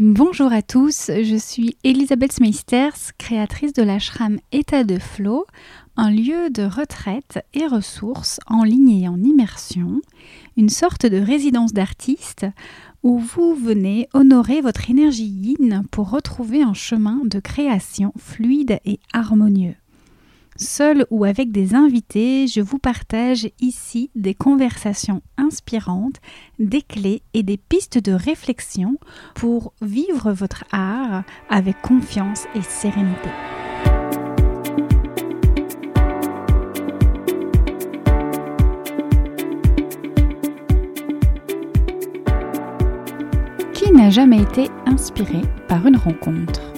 Bonjour à tous, je suis Elisabeth Smeisters, créatrice de l'ashram État de Flow, un lieu de retraite et ressources en ligne et en immersion, une sorte de résidence d'artiste où vous venez honorer votre énergie yin pour retrouver un chemin de création fluide et harmonieux. Seul ou avec des invités, je vous partage ici des conversations inspirantes, des clés et des pistes de réflexion pour vivre votre art avec confiance et sérénité. Qui n'a jamais été inspiré par une rencontre,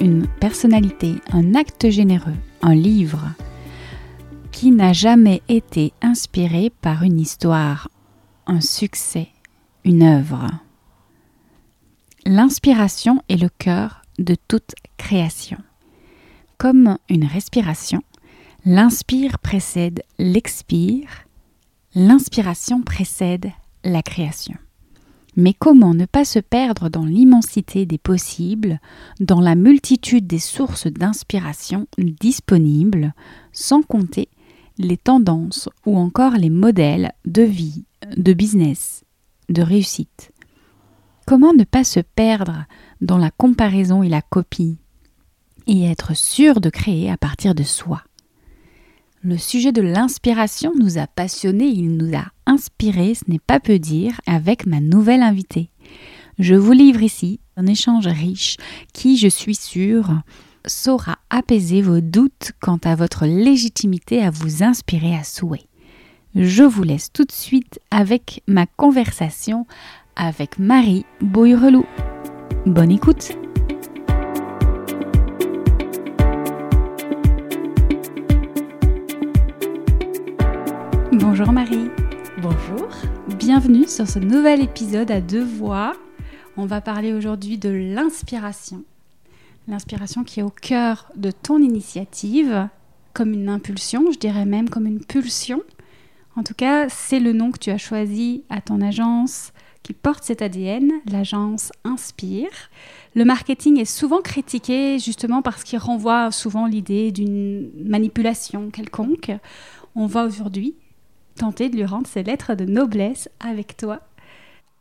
une personnalité, un acte généreux? Un livre qui n'a jamais été inspiré par une histoire, un succès, une œuvre. L'inspiration est le cœur de toute création. Comme une respiration, l'inspire précède l'expire, l'inspiration précède la création. Mais comment ne pas se perdre dans l'immensité des possibles, dans la multitude des sources d'inspiration disponibles, sans compter les tendances ou encore les modèles de vie, de business, de réussite? Comment ne pas se perdre dans la comparaison et la copie et être sûr de créer à partir de soi? Le sujet de l'inspiration nous a passionnés, il nous a inspirés, ce n'est pas peu dire, avec ma nouvelle invitée. Je vous livre ici un échange riche qui, je suis sûre, saura apaiser vos doutes quant à votre légitimité à vous inspirer à souhait. Je vous laisse tout de suite avec ma conversation avec Marie Bouyrelou. Bonne écoute! Bonjour Marie. Bonjour. Bienvenue sur ce nouvel épisode à deux voix. On va parler aujourd'hui de l'inspiration. L'inspiration qui est au cœur de ton initiative, comme une impulsion, je dirais même comme une pulsion. En tout cas, c'est le nom que tu as choisi à ton agence qui porte cet ADN, l'agence Inspire. Le marketing est souvent critiqué justement parce qu'il renvoie souvent l'idée d'une manipulation quelconque. On va aujourd'hui tenter de lui rendre ses lettres de noblesse avec toi.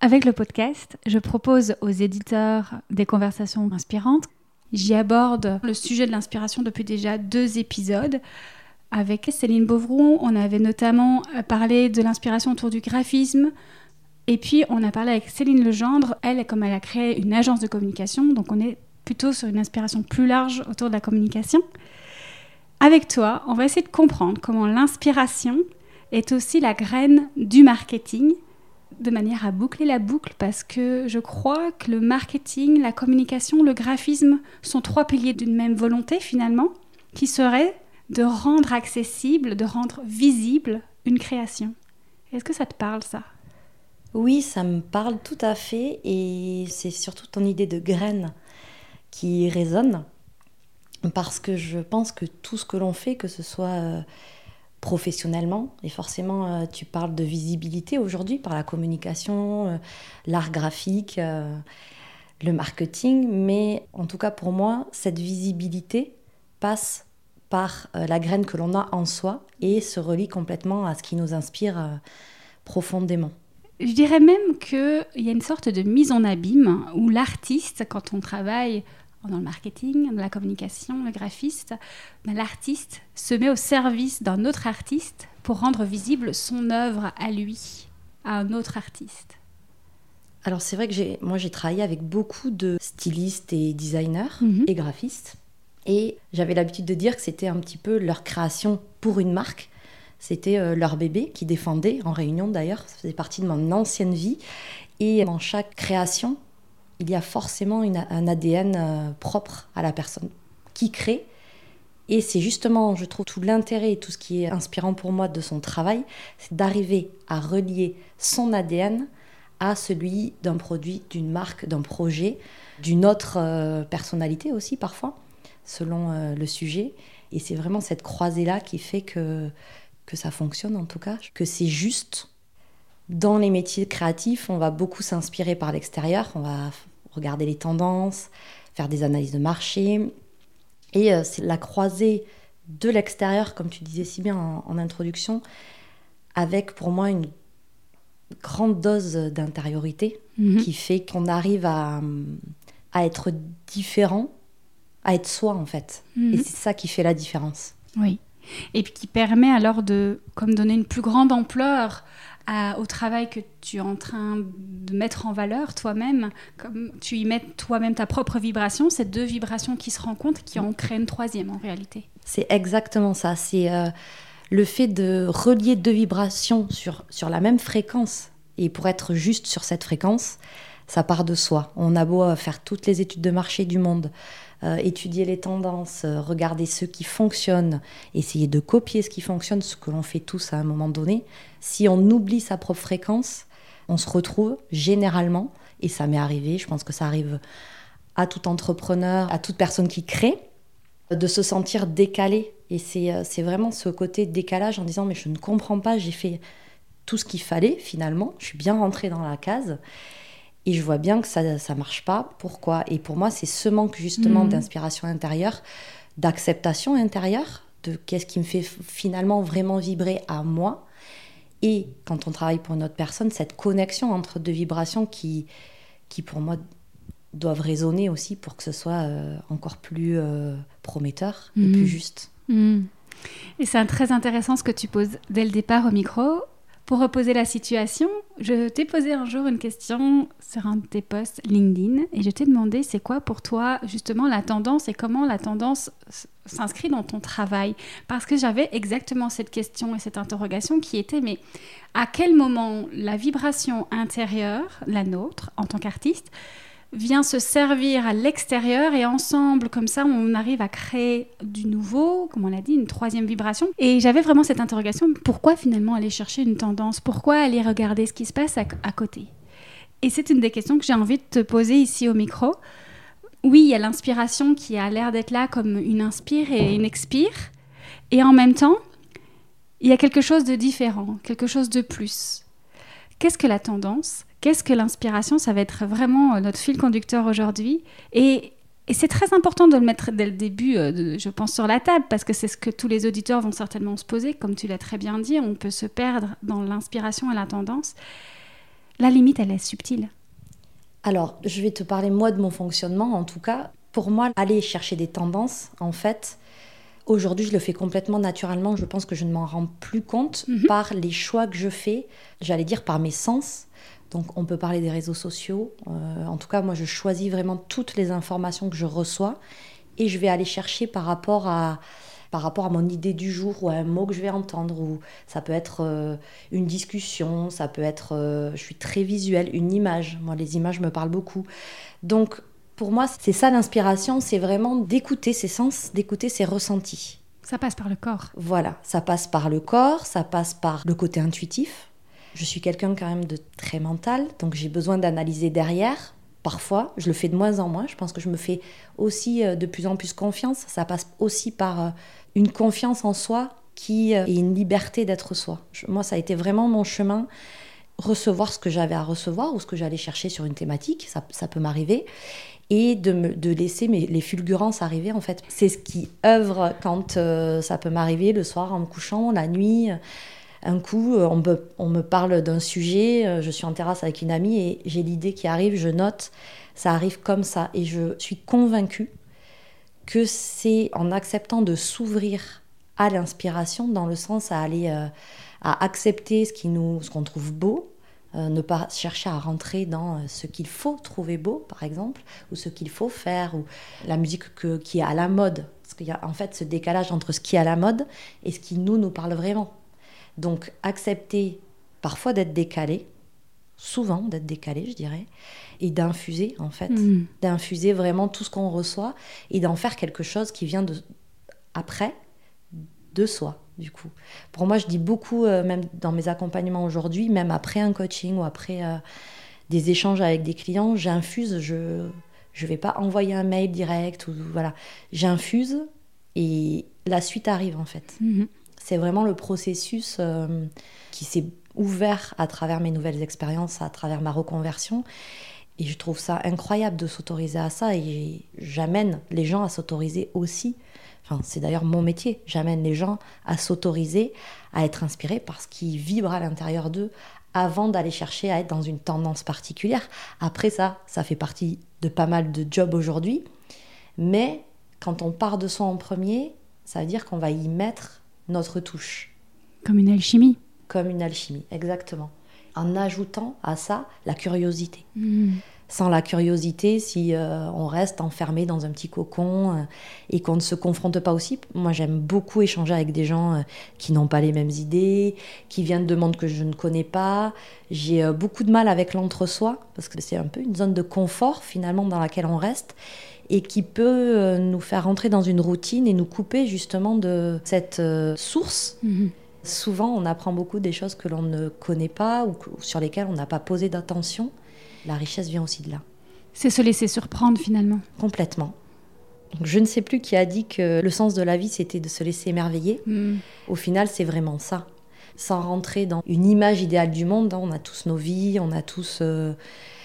Avec le podcast, je propose aux éditeurs des conversations inspirantes. J'y aborde le sujet de l'inspiration depuis déjà deux épisodes. Avec Céline Beauvron, on avait notamment parlé de l'inspiration autour du graphisme. Et puis, on a parlé avec Céline Legendre. Elle, comme elle a créé une agence de communication, donc on est plutôt sur une inspiration plus large autour de la communication. Avec toi, on va essayer de comprendre comment l'inspiration est aussi la graine du marketing, de manière à boucler la boucle, parce que je crois que le marketing, la communication, le graphisme sont trois piliers d'une même volonté finalement, qui serait de rendre accessible, de rendre visible une création. Est-ce que ça te parle ça? Oui, ça me parle tout à fait, et c'est surtout ton idée de graine qui résonne, parce que je pense que tout ce que l'on fait, que ce soit... Euh, professionnellement. Et forcément, euh, tu parles de visibilité aujourd'hui par la communication, euh, l'art graphique, euh, le marketing. Mais en tout cas, pour moi, cette visibilité passe par la graine que l'on a en soi et se relie complètement à ce qui nous inspire profondément. Je dirais même qu'il y a une sorte de mise en abîme où l'artiste, quand on travaille dans le marketing, dans la communication, le graphiste, ben, l'artiste se met au service d'un autre artiste pour rendre visible son œuvre à lui, à un autre artiste. Alors c'est vrai que j'ai, moi j'ai travaillé avec beaucoup de stylistes et designers mhm. et graphistes. Et j'avais l'habitude de dire que c'était un petit peu leur création pour une marque. C'était euh, leur bébé qui défendait, en réunion d'ailleurs, ça faisait partie de mon ancienne vie. Et dans chaque création, il y a forcément un ADN euh, propre à la personne qui crée. Et c'est justement, je trouve, tout l'intérêt et tout ce qui est inspirant pour moi de son travail, c'est d'arriver à relier son ADN à celui d'un produit, d'une marque, d'un projet, d'une autre euh, personnalité aussi parfois, selon euh, le sujet. Et c'est vraiment cette croisée-là qui fait que, que ça fonctionne en tout cas, que c'est juste dans les métiers créatifs, on va beaucoup s'inspirer par l'extérieur, on va regarder les tendances, faire des analyses de marché. Et euh, c'est la croisée de l'extérieur, comme tu disais si bien en, introduction, avec pour moi une grande dose d'intériorité mhm. qui fait qu'on arrive à, à, être différent, à être soi en fait. Mhm. Et c'est ça qui fait la différence. Oui. Et puis qui permet alors de comme donner une plus grande ampleur au travail que tu es en train de mettre en valeur toi-même, comme tu y mets toi-même ta propre vibration, ces deux vibrations qui se rencontrent, qui en créent une troisième en réalité. C'est exactement ça. C'est euh, le fait de relier deux vibrations sur, sur la même fréquence. Et pour être juste sur cette fréquence, ça part de soi. On a beau faire toutes les études de marché du monde, euh, étudier les tendances, euh, regarder ce qui fonctionne, essayer de copier ce qui fonctionne, ce que l'on fait tous à un moment donné. Si on oublie sa propre fréquence, on se retrouve généralement, et ça m'est arrivé, je pense que ça arrive à tout entrepreneur, à toute personne qui crée, de se sentir décalé. Et c'est euh, vraiment ce côté décalage en disant mais je ne comprends pas, j'ai fait tout ce qu'il fallait finalement, je suis bien rentrée dans la case. Et je vois bien que ça ne marche pas. Pourquoi? Et pour moi, c'est ce manque justement mhm. d'inspiration intérieure, d'acceptation intérieure, de qu'est-ce qui me fait finalement vraiment vibrer à moi. Et quand on travaille pour une autre personne, cette connexion entre deux vibrations qui, qui pour moi, doivent résonner aussi pour que ce soit euh, encore plus euh, prometteur et plus mhm. juste. Mhm. Et c'est très intéressant ce que tu poses dès le départ au micro. Pour reposer la situation, je t'ai posé un jour une question sur un de tes posts LinkedIn et je t'ai demandé c'est quoi pour toi justement la tendance et comment la tendance s'inscrit dans ton travail? Parce que j'avais exactement cette question et cette interrogation qui était mais à quel moment la vibration intérieure, la nôtre en tant qu'artiste, vient se servir à l'extérieur et ensemble, comme ça, on arrive à créer du nouveau, comme on l'a dit, une troisième vibration. Et j'avais vraiment cette interrogation, pourquoi finalement aller chercher une tendance? Pourquoi aller regarder ce qui se passe à, côté? Et c'est une des questions que j'ai envie de te poser ici au micro. Oui, il y a l'inspiration qui a l'air d'être là comme une inspire et une expire. Et en même temps, il y a quelque chose de différent, quelque chose de plus. Qu'est-ce que la tendance? Qu'est-ce que l'inspiration Ça va être vraiment euh, notre fil conducteur aujourd'hui. Et, c'est très important de le mettre dès le début, euh, je pense, sur la table, parce que c'est ce que tous les auditeurs vont certainement se poser. Comme tu l'as très bien dit, on peut se perdre dans l'inspiration et la tendance. La limite, elle est subtile. Alors, je vais te parler, moi, de mon fonctionnement. En tout cas, pour moi, aller chercher des tendances, en fait, Aujourd'hui, je le fais complètement naturellement. Je pense que je ne m'en rends plus compte mhm. par les choix que je fais, j'allais dire par mes sens. Donc, on peut parler des réseaux sociaux. Euh, en tout cas, moi, je choisis vraiment toutes les informations que je reçois et je vais aller chercher par rapport à, par rapport à mon idée du jour ou à un mot que je vais entendre. Ou ça peut être euh, une discussion, ça peut être. Euh, je suis très visuelle, une image. Moi, les images me parlent beaucoup. Donc, pour moi, c'est ça l'inspiration, c'est vraiment d'écouter ses sens, d'écouter ses ressentis. Ça passe par le corps. Voilà, ça passe par le corps, ça passe par le côté intuitif. Je suis quelqu'un quand même de très mental, donc j'ai besoin d'analyser derrière. Parfois, je le fais de moins en moins. Je pense que je me fais aussi euh, de plus en plus confiance. Ça passe aussi par euh, une confiance en soi qui euh, est une liberté d'être soi. Moi, ça a été vraiment mon chemin recevoir ce que j'avais à recevoir ou ce que j'allais chercher sur une thématique, ça, ça peut m'arriver, et de, me, de laisser mes, les fulgurances arriver en fait. C'est ce qui œuvre quand ça peut m'arriver le soir en me couchant, la nuit. Un coup, euh, on me, parle d'un sujet, euh, je suis en terrasse avec une amie et j'ai l'idée qui arrive, je note, ça arrive comme ça. Et je suis convaincue que c'est en acceptant de s'ouvrir à l'inspiration, dans le sens à aller à accepter ce qui nous, qu'on trouve beau, euh, ne pas chercher à rentrer dans euh, ce qu'il faut trouver beau, par exemple, ou ce qu'il faut faire, ou la musique qui est à la mode. Parce qu'il y a en fait ce décalage entre ce qui est à la mode et ce qui nous, nous parle vraiment. Donc accepter parfois d'être décalé, souvent d'être décalé, je dirais, et d'infuser, en fait, mm. d'infuser vraiment tout ce qu'on reçoit et d'en faire quelque chose qui vient de, après de soi du coup. Pour moi, je dis beaucoup, euh, même dans mes accompagnements aujourd'hui, même après un coaching ou après euh, des échanges avec des clients, j'infuse, je ne vais pas envoyer un mail direct, ou voilà, j'infuse et la suite arrive en fait. Mhm. C'est vraiment le processus euh, qui s'est ouvert à travers mes nouvelles expériences, à travers ma reconversion. Et je trouve ça incroyable de s'autoriser à ça et j'amène les gens à s'autoriser aussi. Enfin, c'est d'ailleurs mon métier. J'amène les gens à s'autoriser, à être inspirés par ce qui vibre à l'intérieur d'eux avant d'aller chercher à être dans une tendance particulière. Après ça, ça fait partie de pas mal de jobs aujourd'hui. Mais quand on part de soi en premier, ça veut dire qu'on va y mettre notre touche. Comme une alchimie. Comme une alchimie, exactement. En ajoutant à ça la curiosité. Hmm sans la curiosité, si euh, on reste enfermé dans un petit cocon euh, et qu'on ne se confronte pas aussi. Moi, j'aime beaucoup échanger avec des gens euh, qui n'ont pas les mêmes idées, qui viennent de mondes que je ne connais pas. J'ai beaucoup de mal avec l'entre-soi, parce que c'est un peu une zone de confort finalement dans laquelle on reste et qui peut nous faire rentrer dans une routine et nous couper justement de cette source. Mhm. Souvent, on apprend beaucoup des choses que l'on ne connaît pas ou sur lesquelles on n'a pas posé d'attention la richesse vient aussi de là. C'est se laisser surprendre finalement. Complètement. je ne sais plus qui a dit que le sens de la vie, c'était de se laisser émerveiller. Hmm. Au final, c'est vraiment ça. Sans rentrer dans une image idéale du monde, hein, on a tous nos vies, on a tous euh,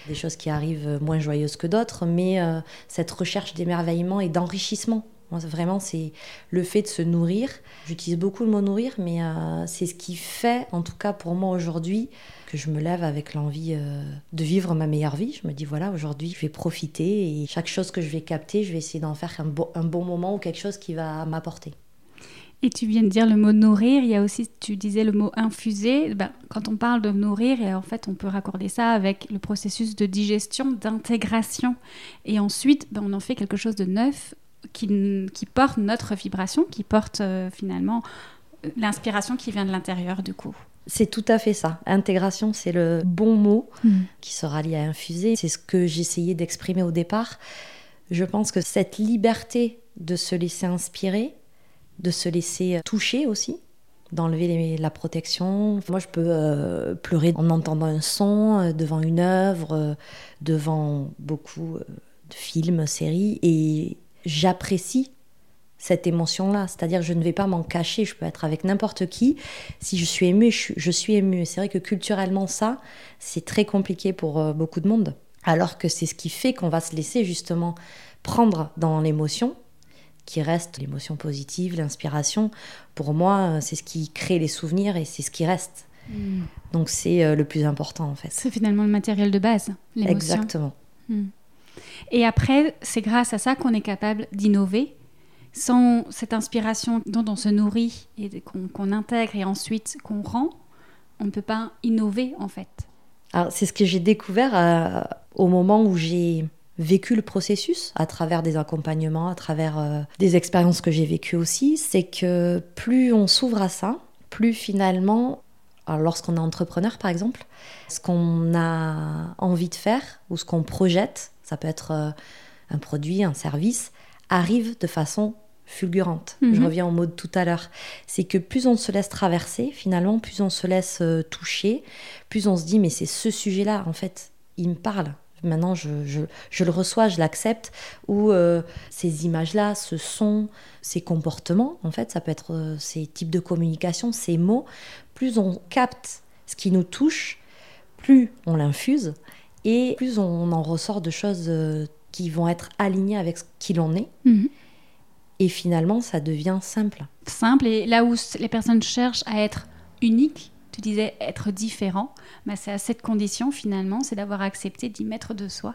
des choses qui arrivent moins joyeuses que d'autres, mais euh, cette recherche d'émerveillement et d'enrichissement. vraiment, c'est le fait de se nourrir. J'utilise beaucoup le mot nourrir, mais euh, c'est ce qui fait, en tout cas pour moi aujourd'hui, que je me lève avec l'envie de vivre ma meilleure vie. Je me dis, voilà, aujourd'hui, je vais profiter et chaque chose que je vais capter, je vais essayer d'en faire un bon moment ou quelque chose qui va m'apporter. Et tu viens de dire le mot nourrir, il y a aussi, tu disais le mot infuser. Ben, quand on parle de nourrir, et en fait, on peut raccorder ça avec le processus de digestion, d'intégration. Et ensuite, ben, on en fait quelque chose de neuf qui, qui porte notre vibration, qui porte euh, finalement l'inspiration qui vient de l'intérieur du coup. C'est tout à fait ça. Intégration, c'est le bon mot hmm. qui sera lié à infuser. C'est ce que j'essayais d'exprimer au départ. Je pense que cette liberté de se laisser inspirer, de se laisser toucher aussi, d'enlever la protection. Moi, je peux euh, pleurer en entendant un son, euh, devant une œuvre, euh, devant beaucoup de films, séries, et j'apprécie cette émotion-là. C'est-à-dire, je ne vais pas m'en cacher, je peux être avec n'importe qui. Si je suis émue, je, suis émue. C'est vrai que culturellement, ça, c'est très compliqué pour euh, beaucoup de monde. Alors que c'est ce qui fait qu'on va se laisser justement prendre dans l'émotion, qui reste l'émotion positive, l'inspiration. Pour moi, euh, c'est ce qui crée les souvenirs et c'est ce qui reste. Hmm. Donc c'est euh, le plus important en fait. C'est finalement le matériel de base, l'émotion. Exactement. Hmm. Et après, c'est grâce à ça qu'on est capable d'innover sans cette inspiration dont on se nourrit et qu'on intègre et ensuite qu'on rend, on ne peut pas innover en fait. c'est ce que j'ai découvert euh, au moment où j'ai vécu le processus à travers des accompagnements, à travers euh, des expériences que j'ai vécues aussi, c'est que plus on s'ouvre à ça, plus finalement, lorsqu'on est entrepreneur par exemple, ce qu'on a envie de faire ou ce qu'on projette, ça peut être euh, un produit, un service, arrive de façon fulgurante. Je mhm. reviens au mot de tout à l'heure. C'est que plus on se laisse traverser, finalement, plus on se laisse euh, toucher, plus on se dit, mais c'est ce sujet-là, en fait, il me parle. Maintenant, je, le reçois, je l'accepte. Ou euh, ces images-là, ce son, ces comportements, en fait, ça peut être euh, ces types de communication, ces mots. Plus on capte ce qui nous touche, plus on l'infuse et plus on en ressort de choses qui vont être alignées avec ce qu'il en est. Mhm. Et finalement, ça devient simple. Simple, et là où les personnes cherchent à être uniques, tu disais être différent, c'est à cette condition finalement, c'est d'avoir accepté d'y mettre de soi.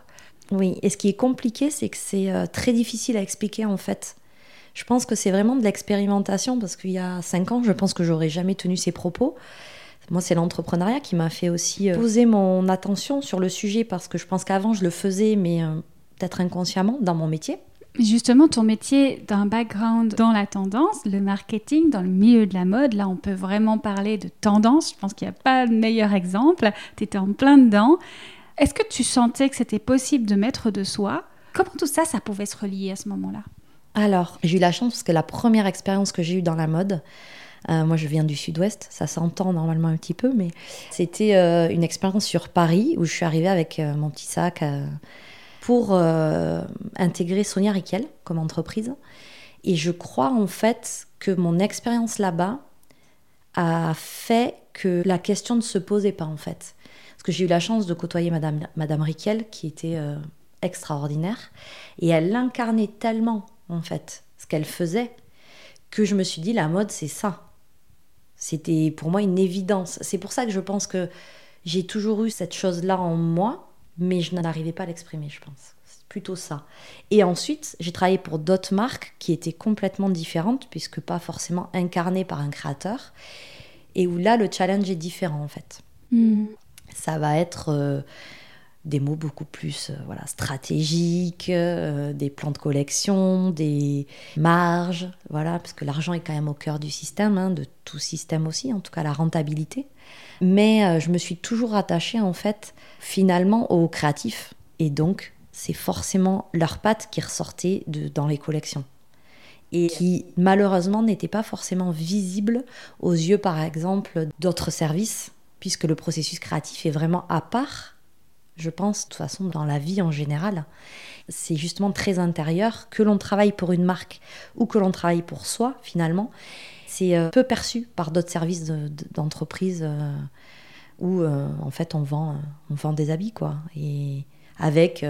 Oui, et ce qui est compliqué, c'est que c'est euh, très difficile à expliquer en fait. Je pense que c'est vraiment de l'expérimentation parce qu'il y a cinq ans, je pense que j'aurais jamais tenu ces propos. Moi, c'est l'entrepreneuriat qui m'a fait aussi euh, poser mon attention sur le sujet parce que je pense qu'avant, je le faisais, mais euh, peut-être inconsciemment dans mon métier. Justement, ton métier d'un background dans la tendance, le marketing, dans le milieu de la mode, là on peut vraiment parler de tendance. Je pense qu'il n'y a pas de meilleur exemple. Tu étais en plein dedans. Est-ce que tu sentais que c'était possible de mettre de soi? Comment tout ça, ça pouvait se relier à ce moment-là? Alors, j'ai eu la chance parce que la première expérience que j'ai eue dans la mode, euh, moi, je viens du sud-ouest, ça s'entend normalement un petit peu, mais c'était euh, une expérience sur Paris où je suis arrivée avec euh, mon petit sac pour euh, intégrer Sonia Riquel comme entreprise. Et je crois en fait que mon expérience là-bas a fait que la question ne se posait pas en fait. Parce que j'ai eu la chance de côtoyer Madame, Madame Riquel, qui était euh, extraordinaire. Et elle incarnait tellement, en fait, ce qu'elle faisait, que je me suis dit, la mode, c'est ça. C'était pour moi une évidence. C'est pour ça que je pense que j'ai toujours eu cette chose-là en moi, mais je n'arrivais pas à l'exprimer, je pense. C'est plutôt ça. Et ensuite, j'ai travaillé pour d'autres marques qui étaient complètement différentes, puisque pas forcément incarnées par un créateur, et où là, le challenge est différent, en fait. Hmm. Ça va être... Euh, des mots beaucoup plus euh, voilà, stratégiques, euh, des plans de collection, des marges, voilà, parce que l'argent est quand même au cœur du système, hein, de tout système aussi, en tout cas la rentabilité. Mais euh, je me suis toujours attachée en fait finalement aux créatifs, et donc c'est forcément leurs pattes qui ressortaient de, dans les collections. Et qui malheureusement n'étaient pas forcément visibles aux yeux par exemple d'autres services, puisque le processus créatif est vraiment à part je pense, de toute façon, dans la vie en général. C'est justement très intérieur, que l'on travaille pour une marque ou que l'on travaille pour soi, finalement. C'est euh, peu perçu par d'autres services d'entreprise euh, où, euh, en fait, on vend, on vend des habits, quoi. Et avec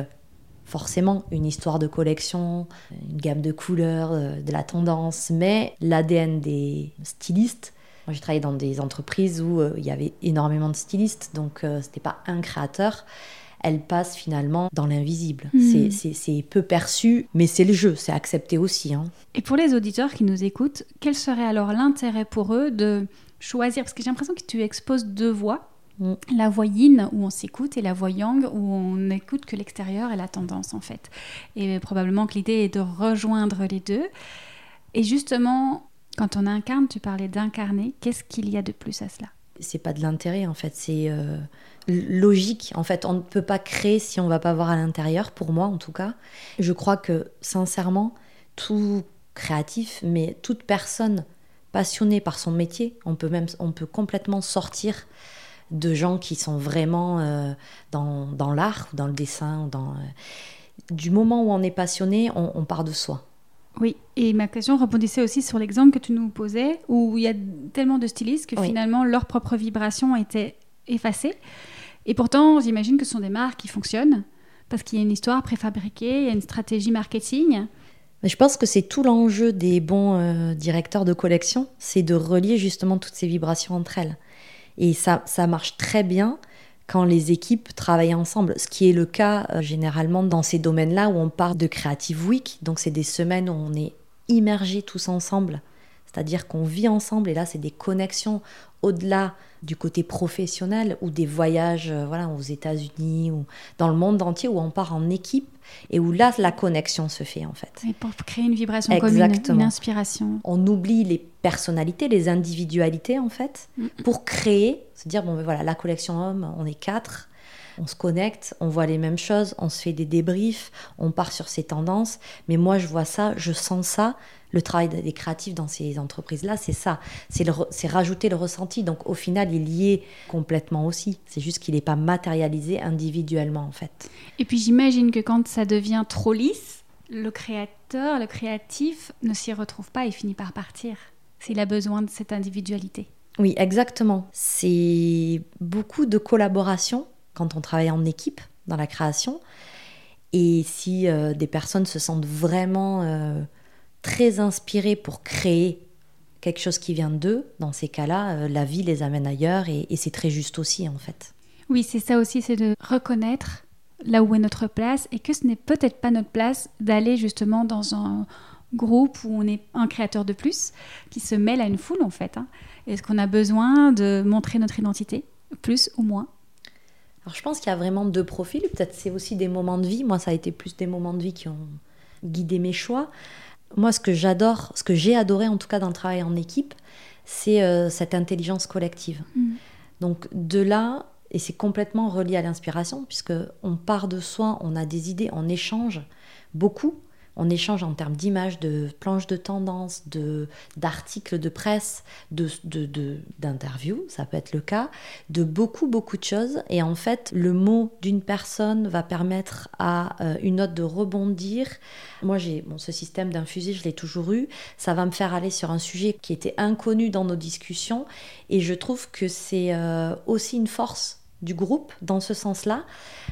forcément une histoire de collection, une gamme de couleurs, de la tendance, mais l'ADN des stylistes moi, j'ai travaillé dans des entreprises où il y avait énormément de stylistes, donc ce n'était pas un créateur elle passe finalement dans l'invisible. Hmm. C'est peu perçu, mais c'est le jeu, c'est accepté aussi. Hein. Et pour les auditeurs qui nous écoutent, quel serait alors l'intérêt pour eux de choisir? Parce que j'ai l'impression que tu exposes deux voix. Hmm. La voix yin où on s'écoute et la voix yang où on n'écoute que l'extérieur et la tendance en fait. Et probablement que l'idée est de rejoindre les deux. Et justement, quand on incarne, tu parlais d'incarner, qu'est-ce qu'il y a de plus à cela? C'est pas de l'intérêt en fait, c'est euh, logique. En fait, on ne peut pas créer si on va pas voir à l'intérieur, pour moi en tout cas. Je crois que sincèrement, tout créatif, mais toute personne passionnée par son métier, on peut même, on peut complètement sortir de gens qui sont vraiment euh, dans, dans l'art, dans le dessin, dans, euh, du moment où on est passionné, on, part de soi. Oui, et ma question rebondissait aussi sur l'exemple que tu nous posais, où il y a tellement de stylistes que finalement leur propre vibration était effacée. Et pourtant, j'imagine que ce sont des marques qui fonctionnent parce qu'il y a une histoire préfabriquée, il y a une stratégie marketing. Je pense que c'est tout l'enjeu des bons euh, directeurs de collection, c'est de relier justement toutes ces vibrations entre elles. Et ça, ça marche très bien quand les équipes travaillent ensemble, ce qui est le cas euh, généralement dans ces domaines-là où on part de Creative Week, donc c'est des semaines où on est immergés tous ensemble, c'est-à-dire qu'on vit ensemble et là c'est des connexions au-delà du côté professionnel ou des voyages euh, voilà, aux États-Unis ou dans le monde entier où on part en équipe et où là la connexion se fait en fait. Et pour créer une vibration commune, une inspiration. On oublie les personnalités, les individualités en fait mm. pour créer, se dire bon ben voilà la collection homme, on est quatre. On se connecte, on voit les mêmes choses, on se fait des débriefs, on part sur ces tendances. Mais moi, je vois ça, je sens ça, le travail des créatifs dans ces entreprises-là, c'est ça. C'est rajouter le ressenti. Donc au final, il y est complètement aussi. C'est juste qu'il n'est pas matérialisé individuellement en fait. Et puis j'imagine que quand ça devient trop lisse, le créateur, le créatif ne s'y retrouve pas et finit par partir s'il a besoin de cette individualité. Oui, exactement. C'est beaucoup de collaboration quand on travaille en équipe dans la création. Et si euh, des personnes se sentent vraiment euh, très inspirés pour créer quelque chose qui vient d'eux, dans ces cas-là, euh, la vie les amène ailleurs et, c'est très juste aussi en fait. Oui, c'est ça aussi, c'est de reconnaître là où est notre place et que ce n'est peut-être pas notre place d'aller justement dans un groupe où on est un créateur de plus qui se mêle à une foule en fait. Hein. Est-ce qu'on a besoin de montrer notre identité, plus ou moins? Alors je pense qu'il y a vraiment deux profils, peut-être c'est aussi des moments de vie. Moi, ça a été plus des moments de vie qui ont guidé mes choix moi, ce que j'adore, ce que j'ai adoré en tout cas dans le travail en équipe, c'est euh, cette intelligence collective. Mm. Donc de là, et c'est complètement relié à l'inspiration, puisque on part de soi, on a des idées, on échange beaucoup on échange en termes d'images, de planches de tendance, de, d'articles de presse, de, d'interviews, ça peut être le cas, de beaucoup, beaucoup de choses. Et en fait, le mot d'une personne va permettre à euh, une autre de rebondir. Moi, j'ai bon, ce système d'infusé, je l'ai toujours eu. Ça va me faire aller sur un sujet qui était inconnu dans nos discussions. Et je trouve que c'est euh, aussi une force du groupe dans ce sens-là,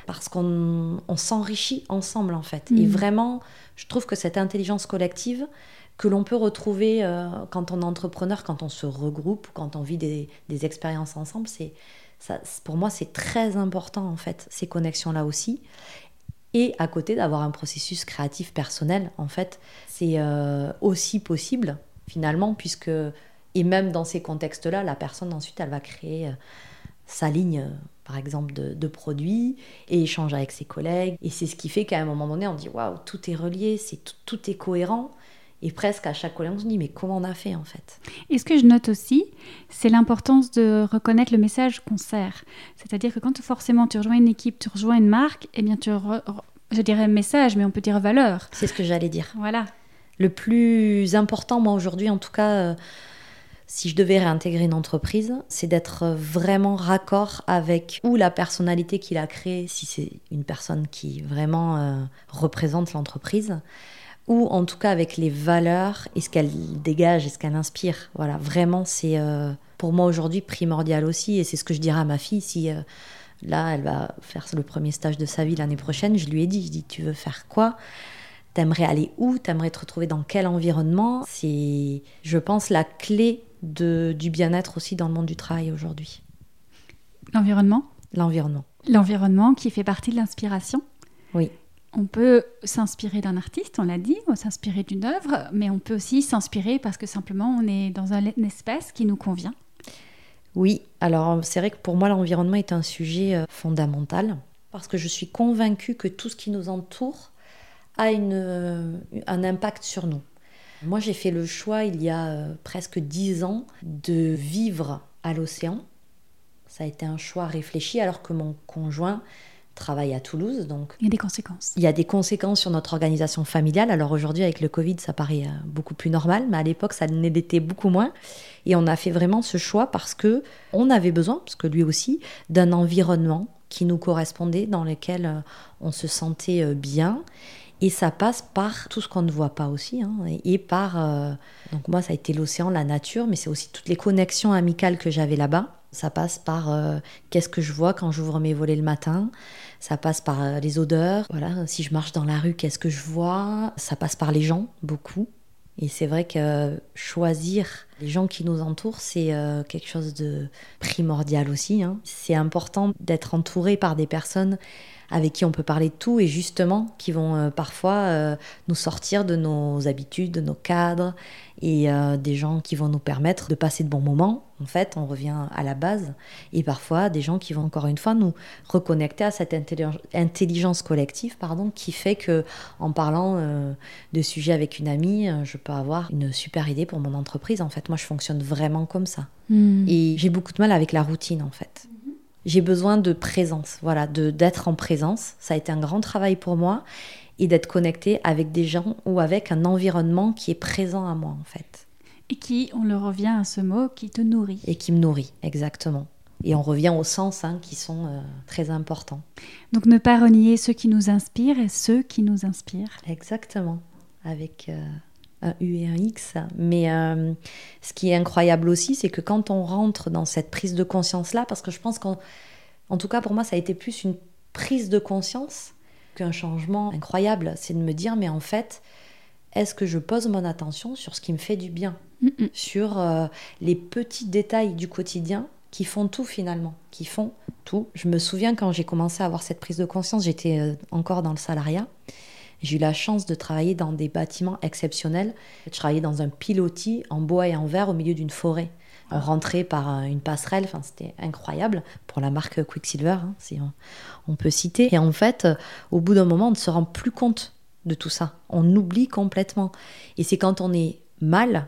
parce qu'on s'enrichit ensemble en fait. Et mm. vraiment, je trouve que cette intelligence collective que l'on peut retrouver euh, quand on est entrepreneur, quand on se regroupe, quand on vit des, expériences ensemble, c'est ça, pour moi c'est très important en fait ces connexions là aussi. Et à côté d'avoir un processus créatif personnel, en fait, c'est euh, aussi possible finalement, puisque et même dans ces contextes-là, la personne ensuite elle va créer euh, sa ligne par exemple, de, produits et échanger avec ses collègues. Et c'est ce qui fait qu'à un moment donné, on dit waouh, tout est relié, c'est tout, est cohérent. Et presque à chaque collègue, on se dit mais comment on a fait en fait? Et ce que je note aussi, c'est l'importance de reconnaître le message qu'on sert. C'est-à-dire que quand forcément tu rejoins une équipe, tu rejoins une marque, eh bien tu, je dirais message, mais on peut dire valeur. C'est ce que j'allais dire. Voilà. Le plus important, moi aujourd'hui en tout cas, euh, si je devais réintégrer une entreprise, c'est d'être vraiment raccord avec ou la personnalité qu'il a créée, si c'est une personne qui vraiment euh, représente l'entreprise, ou en tout cas avec les valeurs et ce qu'elle dégage et ce qu'elle inspire. Voilà, vraiment, c'est euh, pour moi aujourd'hui primordial aussi, et c'est ce que je dirais à ma fille si. Euh, là, elle va faire le premier stage de sa vie l'année prochaine. Je lui ai dit, je dis, tu veux faire quoi? T'aimerais aller où? T'aimerais te retrouver dans quel environnement? C'est, je pense, la clé du bien-être aussi dans le monde du travail aujourd'hui. L'environnement L'environnement. L'environnement qui fait partie de l'inspiration Oui. On peut s'inspirer d'un artiste, on l'a dit, ou s'inspirer d'une œuvre, mais on peut aussi s'inspirer parce que simplement on est dans un espace qui nous convient. Oui, alors c'est vrai que pour moi l'environnement est un sujet euh, fondamental parce que je suis convaincue que tout ce qui nous entoure a une, euh, un impact sur nous. Moi, j'ai fait le choix il y a euh, presque dix ans de vivre à l'océan. Ça a été un choix réfléchi alors que mon conjoint travaille à Toulouse. Donc il y a des conséquences. Il y a des conséquences sur notre organisation familiale. Alors aujourd'hui, avec le Covid, ça paraît euh, beaucoup plus normal, mais à l'époque, ça l'était beaucoup moins. Et on a fait vraiment ce choix parce que on avait besoin, parce que lui aussi, d'un environnement qui nous correspondait, dans lequel euh, on se sentait bien et ça passe par tout ce qu'on ne voit pas aussi, hein, et, par... Euh, donc moi, ça a été l'océan, la nature, mais c'est aussi toutes les connexions amicales que j'avais là-bas. Ça passe par euh, qu'est-ce que je vois quand j'ouvre mes volets le matin. Ça passe par euh, les odeurs. Voilà, si je marche dans la rue, qu'est-ce que je vois Ça passe par les gens, beaucoup. Et c'est vrai que choisir les gens qui nous entourent, c'est quelque chose de primordial aussi. Hein. C'est important d'être entouré par des personnes avec qui on peut parler de tout et justement qui vont euh, parfois euh, nous sortir de nos habitudes, de nos cadres et euh, des gens qui vont nous permettre de passer de bons moments. En fait, on revient à la base et parfois des gens qui vont encore une fois nous reconnecter à cette intelligence collective, pardon, qui fait que en parlant de sujets avec une amie, je peux avoir une super idée pour mon entreprise. En fait, moi, je fonctionne vraiment comme ça hmm. et j'ai beaucoup de mal avec la routine en fait j'ai besoin de présence, voilà, de d'être en présence. Ça a été un grand travail pour moi et d'être connecté avec des gens ou avec un environnement qui est présent à moi en fait. Et qui, on le revient à ce mot, qui te nourrit. Et qui me nourrit, exactement. Et on revient aux sens hein, qui sont euh, très importants. Donc ne pas renier ceux qui nous inspirent et ceux qui nous inspirent. Exactement. Avec euh, un U et un X. Mais euh, ce qui est incroyable aussi, c'est que quand on rentre dans cette prise de conscience-là, parce que je pense qu'en en tout cas pour moi, ça a été plus une prise de conscience qu'un changement incroyable. C'est de me dire, mais en fait, est-ce que je pose mon attention sur ce qui me fait du bien, sur euh, les petits détails du quotidien qui font tout finalement, qui font tout. Je me souviens quand j'ai commencé à avoir cette prise de conscience, j'étais euh, encore dans le salariat. J'ai eu la chance de travailler dans des bâtiments exceptionnels. Je travaillais dans un pilotis en bois et en verre au milieu d'une forêt. On rentrait par euh, une passerelle, enfin, c'était incroyable pour la marque Quicksilver, hein, si on, peut citer. Et en fait, euh, au bout d'un moment, on ne se rend plus compte de tout ça. On oublie complètement. Et c'est quand on est mal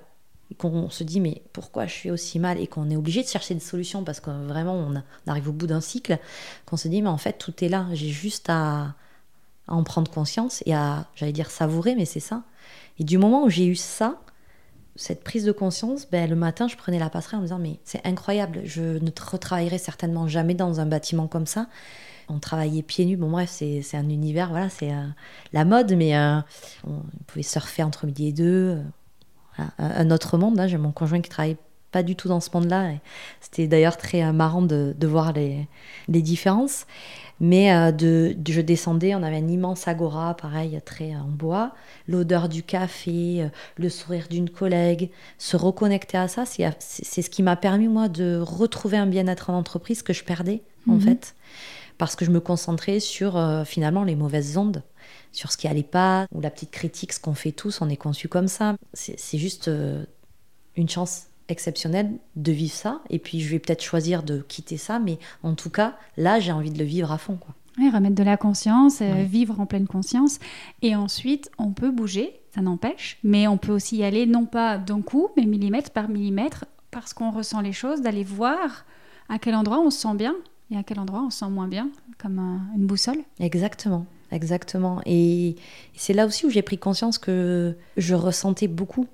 qu'on se dit mais pourquoi je suis aussi mal? Et qu'on est obligé de chercher des solutions parce que vraiment on, arrive au bout d'un cycle, qu'on se dit mais en fait tout est là, j'ai juste à en prendre conscience et à, j'allais dire, savourer, mais c'est ça. Et du moment où j'ai eu ça, cette prise de conscience, ben, le matin, je prenais la passerelle en me disant, mais c'est incroyable, je ne retravaillerai certainement jamais dans un bâtiment comme ça. On travaillait pieds nus, bon bref, c'est, un univers, voilà, c'est euh, la mode, mais euh, on, pouvait surfer entre midi et deux. Euh, un, autre monde, hein. j'ai mon conjoint qui travaille pas du tout dans ce monde-là. C'était d'ailleurs très marrant de, voir les, les différences. Mais euh, de, je descendais, on avait un immense agora, pareil, très en bois. L'odeur du café, euh, le sourire d'une collègue, se reconnecter à ça, c'est ce qui m'a permis, moi, de retrouver un bien-être en entreprise que je perdais, en mhm. fait. Parce que je me concentrais sur, euh, finalement, les mauvaises ondes, sur ce qui allait pas, ou la petite critique, ce qu'on fait tous, on est conçu comme ça. C'est juste une chance exceptionnel de vivre ça. Et puis, je vais peut-être choisir de quitter ça, mais en tout cas, là, j'ai envie de le vivre à fond. Quoi. Oui, remettre de la conscience, euh, vivre en pleine conscience. Et ensuite, on peut bouger, ça n'empêche, mais on peut aussi y aller non pas d'un coup, mais millimètre par millimètre, parce qu'on ressent les choses, d'aller voir à quel endroit on se sent bien et à quel endroit on se sent moins bien, comme une boussole. Exactement. Exactement. Et c'est là aussi où j'ai pris conscience que je ressentais beaucoup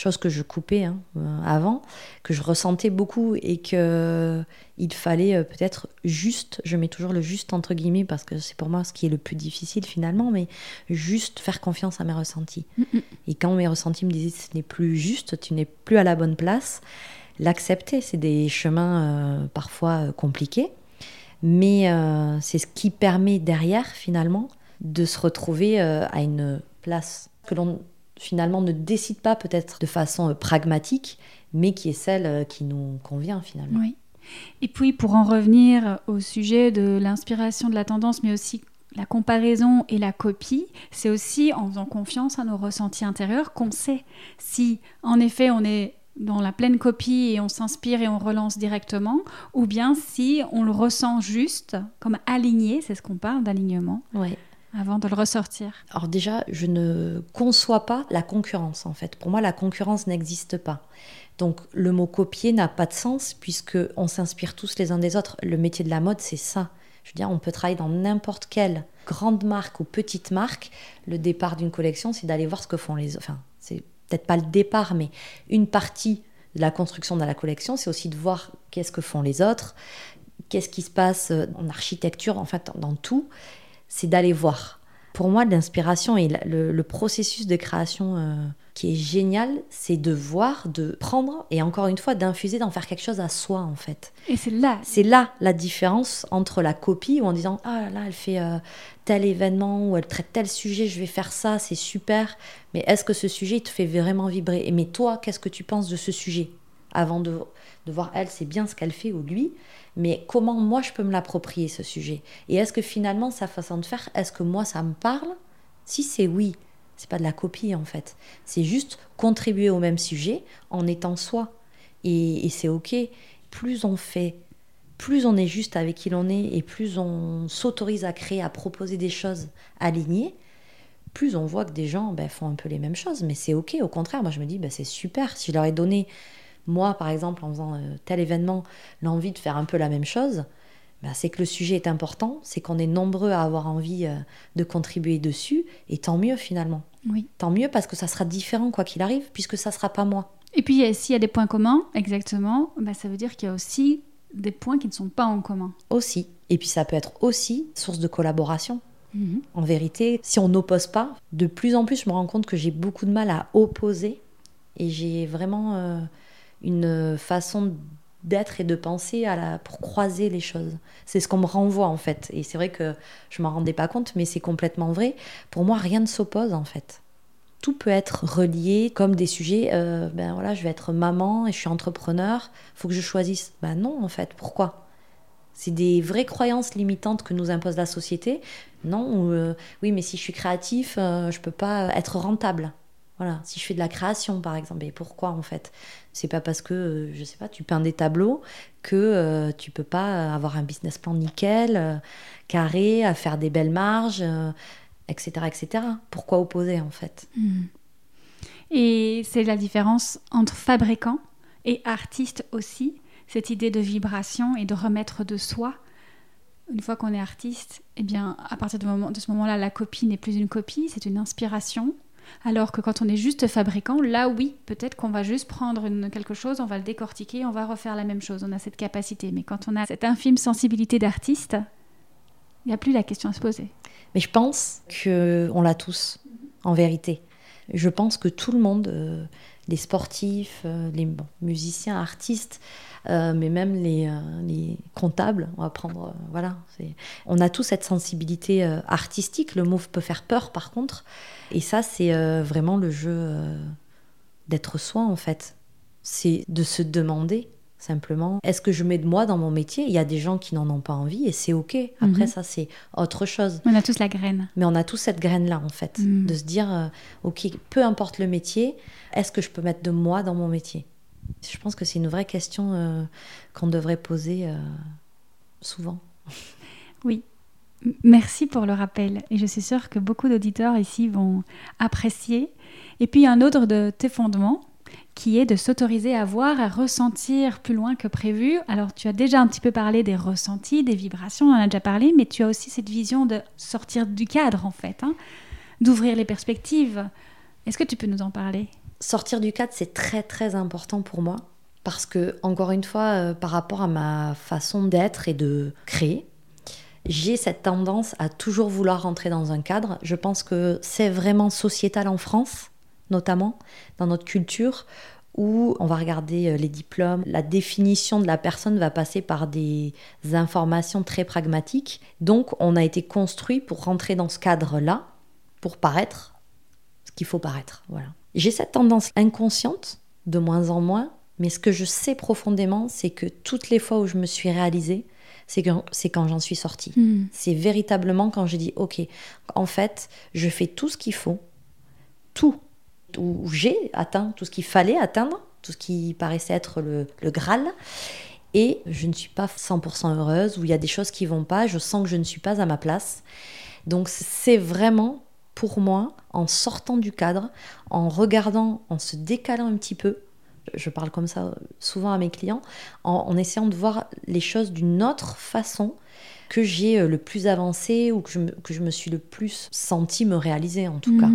chose que je coupais hein, euh, avant, que je ressentais beaucoup et que il fallait euh, peut-être juste, je mets toujours le juste entre guillemets parce que c'est pour moi ce qui est le plus difficile finalement, mais juste faire confiance à mes ressentis. Mm, mm. Et quand mes ressentis me disaient ce n'est plus juste, tu n'es plus à la bonne place, l'accepter, c'est des chemins euh, parfois compliqués, mais c'est ce qui permet derrière finalement de se retrouver à une place que l'on finalement ne décide pas peut-être de façon euh, pragmatique, mais qui est celle euh, qui nous convient finalement. Oui. Et puis pour en revenir au sujet de l'inspiration, de la tendance, mais aussi la comparaison et la copie, c'est aussi en faisant confiance à nos ressentis intérieurs qu'on sait si en effet on est dans la pleine copie et on s'inspire et on relance directement, ou bien si on le ressent juste comme aligné, c'est ce qu'on parle d'alignement. Oui avant de le ressortir Alors déjà, je ne conçois pas la concurrence en fait. Pour moi, la concurrence n'existe pas. Donc le mot copier n'a pas de sens puisque on s'inspire tous les uns des autres. Le métier de la mode, c'est ça. Je veux dire, on peut travailler dans n'importe quelle grande marque ou petite marque. Le départ d'une collection, c'est d'aller voir ce que font les autres. Enfin, c'est peut-être pas le départ, mais une partie de la construction de la collection, c'est aussi de voir qu'est-ce que font les autres, qu'est-ce qui se passe en architecture, en fait, dans tout c'est d'aller voir. Pour moi, l'inspiration et le, processus de création euh, qui est génial, c'est de voir, de prendre et encore une fois d'infuser, d'en faire quelque chose à soi en fait. Et c'est là. C'est là la différence entre la copie ou en disant ah là elle fait euh, tel événement ou elle traite tel sujet, je vais faire ça, c'est super. Mais est-ce que ce sujet te fait vraiment vibrer? Mais toi, qu'est-ce que tu penses de ce sujet? Avant de, de voir elle, c'est bien ce qu'elle fait ou lui mais comment moi je peux me l'approprier ce sujet? Et est-ce que finalement sa façon de faire, est-ce que moi ça me parle? Si c'est oui, c'est pas de la copie en fait. C'est juste contribuer au même sujet en étant soi. Et, c'est ok. Plus on fait, plus on est juste avec qui l'on est et plus on s'autorise à créer, à proposer des choses alignées, plus on voit que des gens ben, font un peu les mêmes choses. Mais c'est ok. Au contraire, moi je me dis ben, c'est super. Si je leur ai donné moi, par exemple, en faisant euh, tel événement, l'envie de faire un peu la même chose, bah, c'est que le sujet est important, c'est qu'on est nombreux à avoir envie euh, de contribuer dessus, et tant mieux finalement. Oui. Tant mieux parce que ça sera différent quoi qu'il arrive, puisque ça sera pas moi. Et puis s'il y a des points communs, exactement, bah, ça veut dire qu'il y a aussi des points qui ne sont pas en commun. Aussi. Et puis ça peut être aussi source de collaboration. Mhm. En vérité, si on n'oppose pas, de plus en plus je me rends compte que j'ai beaucoup de mal à opposer, et j'ai vraiment... Euh, une façon d'être et de penser à la, pour croiser les choses. C'est ce qu'on me renvoie en fait. Et c'est vrai que je m'en rendais pas compte, mais c'est complètement vrai. Pour moi, rien ne s'oppose en fait. Tout peut être relié comme des sujets. Euh, ben voilà, je vais être maman et je suis entrepreneur. Faut que je choisisse. Ben non en fait. Pourquoi? C'est des vraies croyances limitantes que nous impose la société. Non, euh, oui, mais si je suis créatif, euh, je peux pas être rentable. Voilà, si je fais de la création par exemple, et pourquoi en fait? C'est pas parce que, euh, je sais pas, tu peins des tableaux que euh, tu peux pas avoir un business plan nickel, euh, carré, à faire des belles marges, etc., etc. Pourquoi opposer en fait? Hmm. Et c'est la différence entre fabricant et artiste aussi, cette idée de vibration et de remettre de soi. Une fois qu'on est artiste, eh bien, à partir de ce moment-là, la copie n'est plus une copie, c'est une inspiration, alors que quand on est juste fabricant, là oui, peut-être qu'on va juste prendre quelque chose, on va le décortiquer, on va refaire la même chose. On a cette capacité. Mais quand on a cette infime sensibilité d'artiste, il n'y a plus la question à se poser. Mais je pense qu'on l'a tous, en vérité. Je pense que tout le monde, euh, les sportifs, les musiciens, artistes, mais même les, les, comptables. On va prendre, voilà, on a tous cette sensibilité artistique. Le mot peut faire peur, par contre, et ça, c'est vraiment le jeu d'être soi, en fait. C'est de se demander simplement. Est-ce que je mets de moi dans mon métier? Il y a des gens qui n'en ont pas envie et c'est ok. Après, mhm. ça, c'est autre chose. On a tous la graine. Mais on a tous cette graine-là, en fait, mhm. de se dire, euh, ok, peu importe le métier, est-ce que je peux mettre de moi dans mon métier? Je pense que c'est une vraie question euh, qu'on devrait poser euh, souvent. Oui. Merci pour le rappel. Et je suis sûre que beaucoup d'auditeurs ici vont apprécier. Et puis, un autre de tes fondements, qui est de s'autoriser à voir, à ressentir plus loin que prévu. Alors tu as déjà un petit peu parlé des ressentis, des vibrations, on en a déjà parlé, mais tu as aussi cette vision de sortir du cadre en fait, hein, d'ouvrir les perspectives. Est-ce que tu peux nous en parler? Sortir du cadre, c'est très très important pour moi parce que, encore une fois, euh, par rapport à ma façon d'être et de créer, j'ai cette tendance à toujours vouloir rentrer dans un cadre. Je pense que c'est vraiment sociétal en France notamment dans notre culture, où on va regarder euh, les diplômes, la définition de la personne va passer par des informations très pragmatiques. Donc on a été construit pour rentrer dans ce cadre-là, pour paraître ce qu'il faut paraître. Voilà. J'ai cette tendance inconsciente, de moins en moins, mais ce que je sais profondément, c'est que toutes les fois où je me suis réalisée, c'est quand, quand j'en suis sortie. Hmm. C'est véritablement quand j'ai dit, ok, en fait, je fais tout ce qu'il faut, tout où j'ai atteint tout ce qu'il fallait atteindre, tout ce qui paraissait être le, Graal. Et je ne suis pas 100% heureuse, où il y a des choses qui vont pas, je sens que je ne suis pas à ma place. Donc c'est vraiment pour moi, en sortant du cadre, en regardant, en se décalant un petit peu, je parle comme ça souvent à mes clients, en, essayant de voir les choses d'une autre façon que j'ai euh, le plus avancé ou que je, me, que je me suis le plus senti me réaliser en tout cas.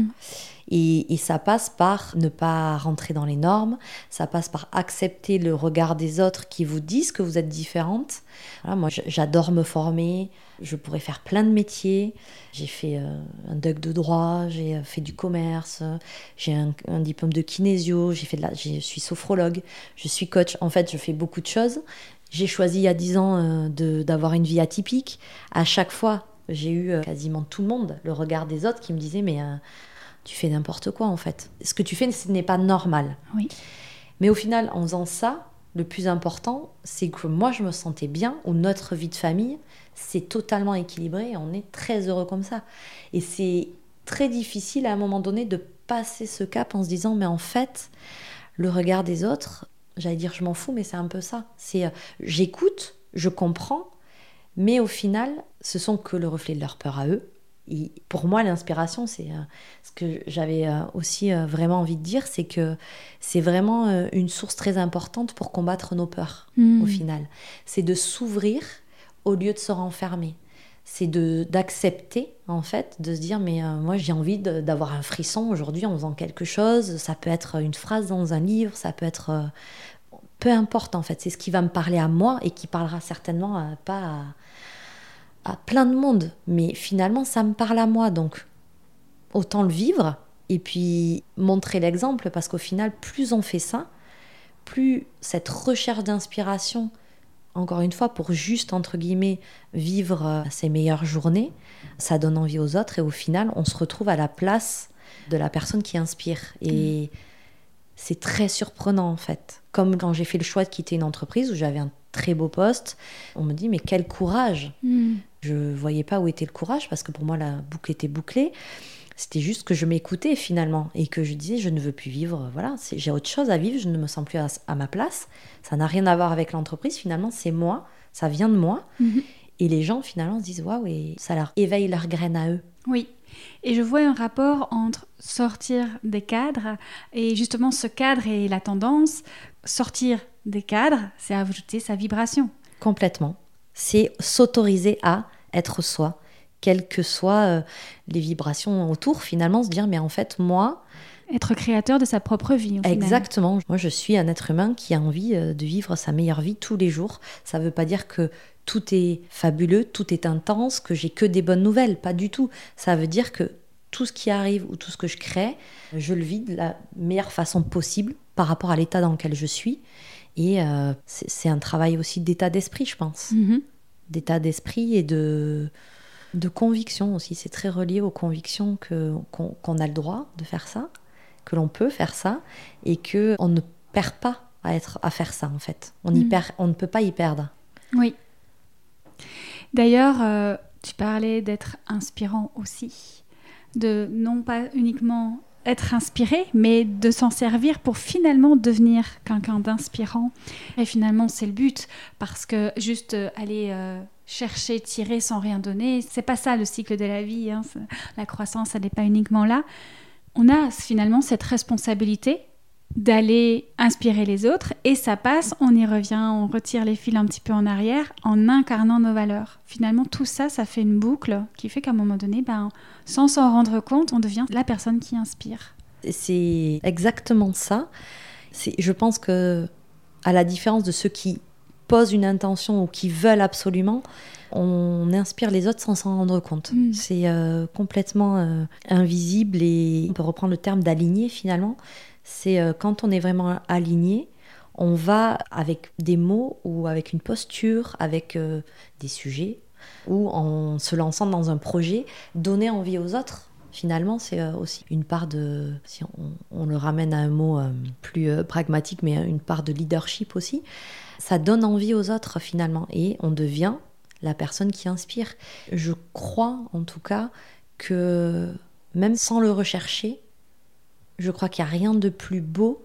Et, ça passe par ne pas rentrer dans les normes, ça passe par accepter le regard des autres qui vous disent que vous êtes différente. moi, j'adore me former, je pourrais faire plein de métiers. J'ai fait euh, un doc de droit, j'ai euh, fait du commerce, j'ai un, diplôme de kinésio, j'ai fait de la, je suis sophrologue, je suis coach. En fait, je fais beaucoup de choses. J'ai choisi il y a 10 ans euh, d'avoir une vie atypique. À chaque fois, j'ai eu quasiment tout le monde, le regard des autres qui me disaient mais tu fais n'importe quoi en fait. Ce que tu fais, ce n'est pas normal. Oui. Mais au final, en faisant ça, le plus important, c'est que moi, je me sentais bien, ou notre vie de famille, c'est totalement équilibré, et on est très heureux comme ça. Et c'est très difficile à un moment donné de passer ce cap en se disant, mais en fait, le regard des autres, j'allais dire je m'en fous, mais c'est un peu ça. C'est euh, j'écoute, je comprends, mais au final, ce sont que le reflet de leur peur à eux pour moi, l'inspiration, c'est euh, ce que j'avais euh, aussi euh, vraiment envie de dire, c'est que c'est vraiment une source très importante pour combattre nos peurs, hmm. au final. C'est de s'ouvrir au lieu de se renfermer. C'est d'accepter, en fait, de se dire, mais moi, j'ai envie d'avoir un frisson aujourd'hui en faisant quelque chose. Ça peut être une phrase dans un livre, ça peut être... peu importe, en fait. C'est ce qui va me parler à moi et qui parlera certainement pas à à plein de monde, mais finalement ça me parle à moi, donc autant le vivre et puis montrer l'exemple, parce qu'au final, plus on fait ça, plus cette recherche d'inspiration, encore une fois, pour juste, entre guillemets, vivre euh, ses meilleures journées, ça donne envie aux autres et au final, on se retrouve à la place de la personne qui inspire. Et mm. c'est très surprenant en fait. Comme quand j'ai fait le choix de quitter une entreprise où j'avais un très beau poste, on me dit mais quel courage mm. Je voyais pas où était le courage parce que pour moi la boucle était bouclée. C'était juste que je m'écoutais finalement et que je disais je ne veux plus vivre. Voilà, j'ai autre chose à vivre, je ne me sens plus à, ma place. Ça n'a rien à voir avec l'entreprise. Finalement, c'est moi, ça vient de moi. Mhm. Et les gens finalement se disent waouh et ça leur éveille leur graine à eux. Oui. Et je vois un rapport entre sortir des cadres et justement ce cadre et la tendance. Sortir des cadres, c'est ajouter sa vibration. Complètement. C'est s'autoriser à être soi, quelles que soient euh, les vibrations autour, finalement, se dire, mais en fait, moi... Être créateur de sa propre vie. Exactement. Moi, je suis un être humain qui a envie euh, de vivre sa meilleure vie tous les jours. Ça ne veut pas dire que tout est fabuleux, tout est intense, que j'ai que des bonnes nouvelles. Pas du tout. Ça veut dire que tout ce qui arrive ou tout ce que je crée, je le vis de la meilleure façon possible par rapport à l'état dans lequel je suis. Et euh, c'est un travail aussi d'état d'esprit, je pense. Mhm. D'état d'esprit et de, de conviction aussi. C'est très relié aux convictions qu'on a le droit de faire ça, que l'on peut faire ça, et qu'on ne perd pas à, être, à faire ça, en fait. On, y mhm. perd, on ne peut pas y perdre. Oui. D'ailleurs, euh, tu parlais d'être inspirant aussi, de non pas uniquement être inspiré, mais de s'en servir pour finalement devenir quelqu'un d'inspirant. Et finalement, c'est le but, parce que juste euh, aller euh, chercher, tirer sans rien donner, c'est pas ça le cycle de la vie. Hein. La croissance, elle n'est pas uniquement là. On a finalement cette responsabilité d'aller inspirer les autres et ça passe, on y revient, on retire les fils un petit peu en arrière en incarnant nos valeurs. Finalement, tout ça, ça fait une boucle qui fait qu'à un moment donné, ben, sans s'en rendre compte, on devient la personne qui inspire. C'est exactement ça. Je pense que, à la différence de ceux qui posent une intention ou qui veulent absolument, on inspire les autres sans s'en rendre compte. Mm. C'est euh, complètement euh, invisible et on peut reprendre le terme d'aligner finalement c'est euh, quand on est vraiment aligné, on va avec des mots ou avec une posture, avec euh, des sujets, ou en se lançant dans un projet, donner envie aux autres. Finalement, c'est euh, aussi une part de, si on, le ramène à un mot plus pragmatique, mais une part de leadership aussi, ça donne envie aux autres finalement, et on devient la personne qui inspire. Je crois en tout cas que même sans le rechercher, je crois qu'il n'y a rien de plus beau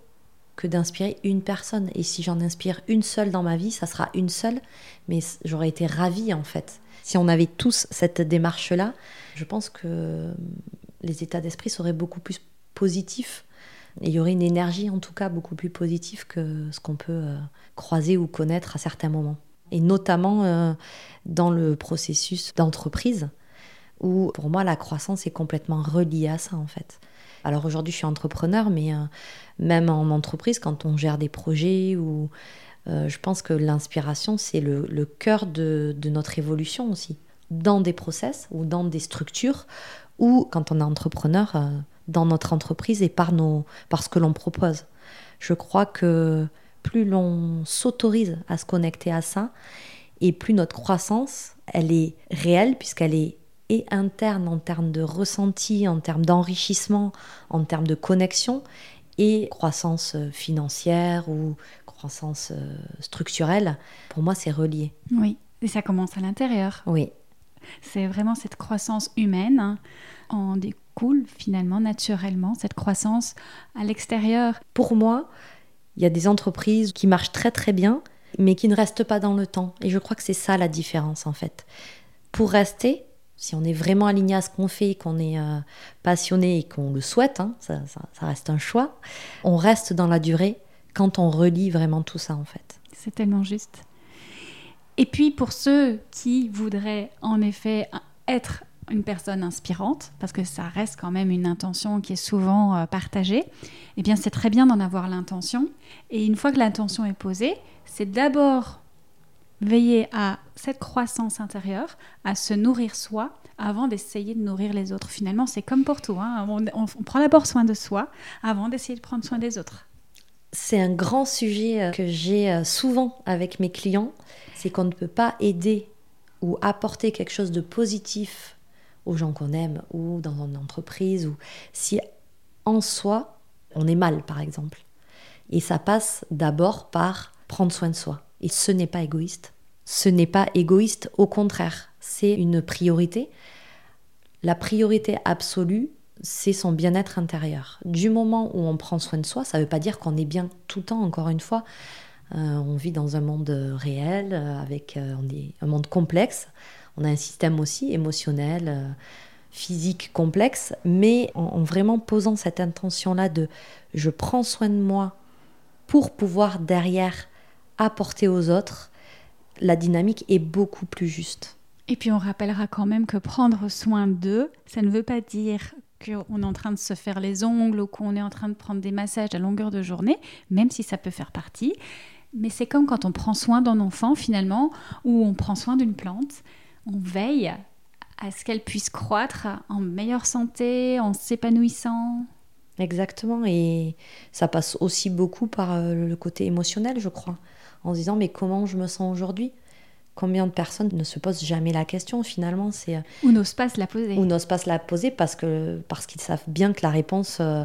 que d'inspirer une personne. Et si j'en inspire une seule dans ma vie, ça sera une seule, mais j'aurais été ravie en fait. Si on avait tous cette démarche-là, je pense que les états d'esprit seraient beaucoup plus positifs. Et il y aurait une énergie en tout cas beaucoup plus positive que ce qu'on peut euh, croiser ou connaître à certains moments. Et notamment euh, dans le processus d'entreprise, où pour moi la croissance est complètement reliée à ça en fait. Alors aujourd'hui, je suis entrepreneur, mais euh, même en entreprise, quand on gère des projets ou euh, je pense que l'inspiration, c'est le, cœur de, notre évolution aussi, dans des process ou dans des structures, ou quand on est entrepreneur, euh, dans notre entreprise et par, nos, par ce que l'on propose. Je crois que plus l'on s'autorise à se connecter à ça, et plus notre croissance, elle est réelle puisqu'elle est et interne en termes de ressenti, en termes d'enrichissement, en termes de connexion, et croissance euh, financière ou croissance euh, structurelle, pour moi, c'est relié. Oui, et ça commence à l'intérieur. Oui. C'est vraiment cette croissance humaine hein, en découle finalement naturellement, cette croissance à l'extérieur. Pour moi, il y a des entreprises qui marchent très très bien, mais qui ne restent pas dans le temps. Et je crois que c'est ça la différence en fait. Pour rester, si on est vraiment aligné à ce qu'on fait, qu'on est euh, passionné et qu'on le souhaite, hein, ça, reste un choix, on reste dans la durée quand on relie vraiment tout ça en fait. C'est tellement juste. Et puis pour ceux qui voudraient en effet être une personne inspirante, parce que ça reste quand même une intention qui est souvent euh, partagée, eh bien c'est très bien d'en avoir l'intention. Et une fois que l'intention est posée, c'est d'abord veiller à cette croissance intérieure, à se nourrir soi avant d'essayer de nourrir les autres. Finalement, c'est comme pour tout. Hein. On, prend d'abord soin de soi avant d'essayer de prendre soin des autres. C'est un grand sujet euh, que j'ai euh, souvent avec mes clients. C'est qu'on ne peut pas aider ou apporter quelque chose de positif aux gens qu'on aime ou dans une entreprise ou si en soi on est mal par exemple. Et ça passe d'abord par prendre soin de soi. Et ce n'est pas égoïste. Ce n'est pas égoïste, au contraire, c'est une priorité. La priorité absolue, c'est son bien-être intérieur. Du moment où on prend soin de soi, ça ne veut pas dire qu'on est bien tout le temps, encore une fois. Euh, on vit dans un monde réel, euh, avec euh, un monde complexe. On a un système aussi émotionnel, physique complexe, mais en vraiment posant cette intention-là de je prends soin de moi pour pouvoir derrière apporter aux autres, la dynamique est beaucoup plus juste. Et puis on rappellera quand même que prendre soin d'eux, ça ne veut pas dire qu'on est en train de se faire les ongles ou qu'on est en train de prendre des massages à longueur de journée, même si ça peut faire partie. Mais c'est comme quand on prend soin d'un enfant finalement, ou on prend soin d'une plante, on veille à ce qu'elle puisse croître en meilleure santé, en s'épanouissant. Exactement, et ça passe aussi beaucoup par euh, le côté émotionnel, je crois, en se disant mais comment je me sens aujourd'hui? Combien de personnes ne se posent jamais la question finalement? C'est euh, Ou n'osent pas se la poser. Ou n'osent pas se la poser parce que parce qu'ils savent bien que la réponse euh,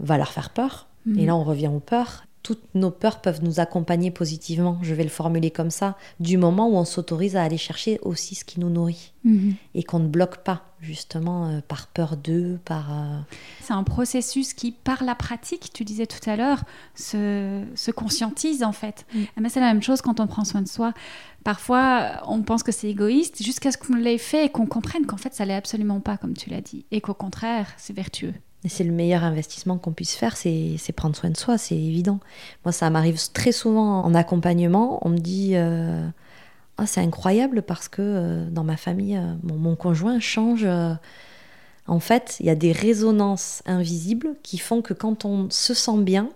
va leur faire peur. Et mhm. là on revient aux peurs toutes nos peurs peuvent nous accompagner positivement, je vais le formuler comme ça, du moment où on s'autorise à aller chercher aussi ce qui nous nourrit mhm. et qu'on ne bloque pas justement euh, par peur d'eux, par... Euh, C'est un processus qui, par la pratique, tu disais tout à l'heure, se, se, conscientise en fait. Mm. Eh ben, c'est la même chose quand on prend soin de soi. Parfois, on pense que c'est égoïste jusqu'à ce qu'on l'ait fait et qu'on comprenne qu'en fait, ça l'est absolument pas, comme tu l'as dit, et qu'au contraire, c'est vertueux. C'est le meilleur investissement qu'on puisse faire, c'est prendre soin de soi, c'est évident. Moi, ça m'arrive très souvent en accompagnement. On me dit euh, ah, c'est incroyable parce que euh, dans ma famille, euh, mon, conjoint change. en fait, il y a des résonances invisibles qui font que quand on se sent bien,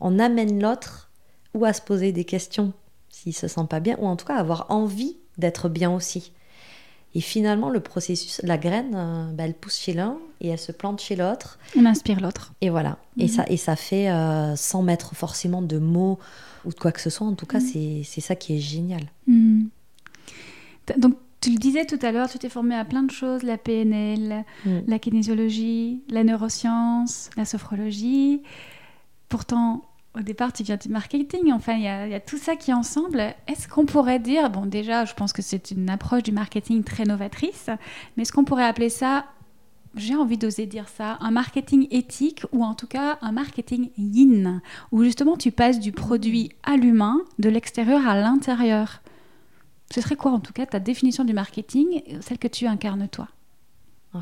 on amène l'autre ou à se poser des questions s'il se sent pas bien, ou en tout cas avoir envie d'être bien aussi. Et finalement, le processus, la graine, euh, bah, elle pousse chez l'un et elle se plante chez l'autre. On inspire l'autre. Et voilà. Et, mhm. ça, et ça fait euh, sans mettre forcément de mots ou de quoi que ce soit. En tout cas, mhm. c'est ça qui est génial. Mhm. Donc, tu le disais tout à l'heure, tu t'es formé à plein de choses, la PNL, la kinésiologie, la neuroscience, la sophrologie. Pourtant, au départ, tu viens du marketing. Enfin, il y, a tout ça qui est ensemble. Est-ce qu'on pourrait dire, bon, déjà, je pense que c'est une approche du marketing très novatrice, mais est-ce qu'on pourrait appeler ça, j'ai envie d'oser dire ça, un marketing éthique ou en tout cas un marketing yin, où justement tu passes du produit à l'humain, de l'extérieur à l'intérieur? Ce serait quoi, en tout cas, ta définition du marketing, celle que tu incarnes toi?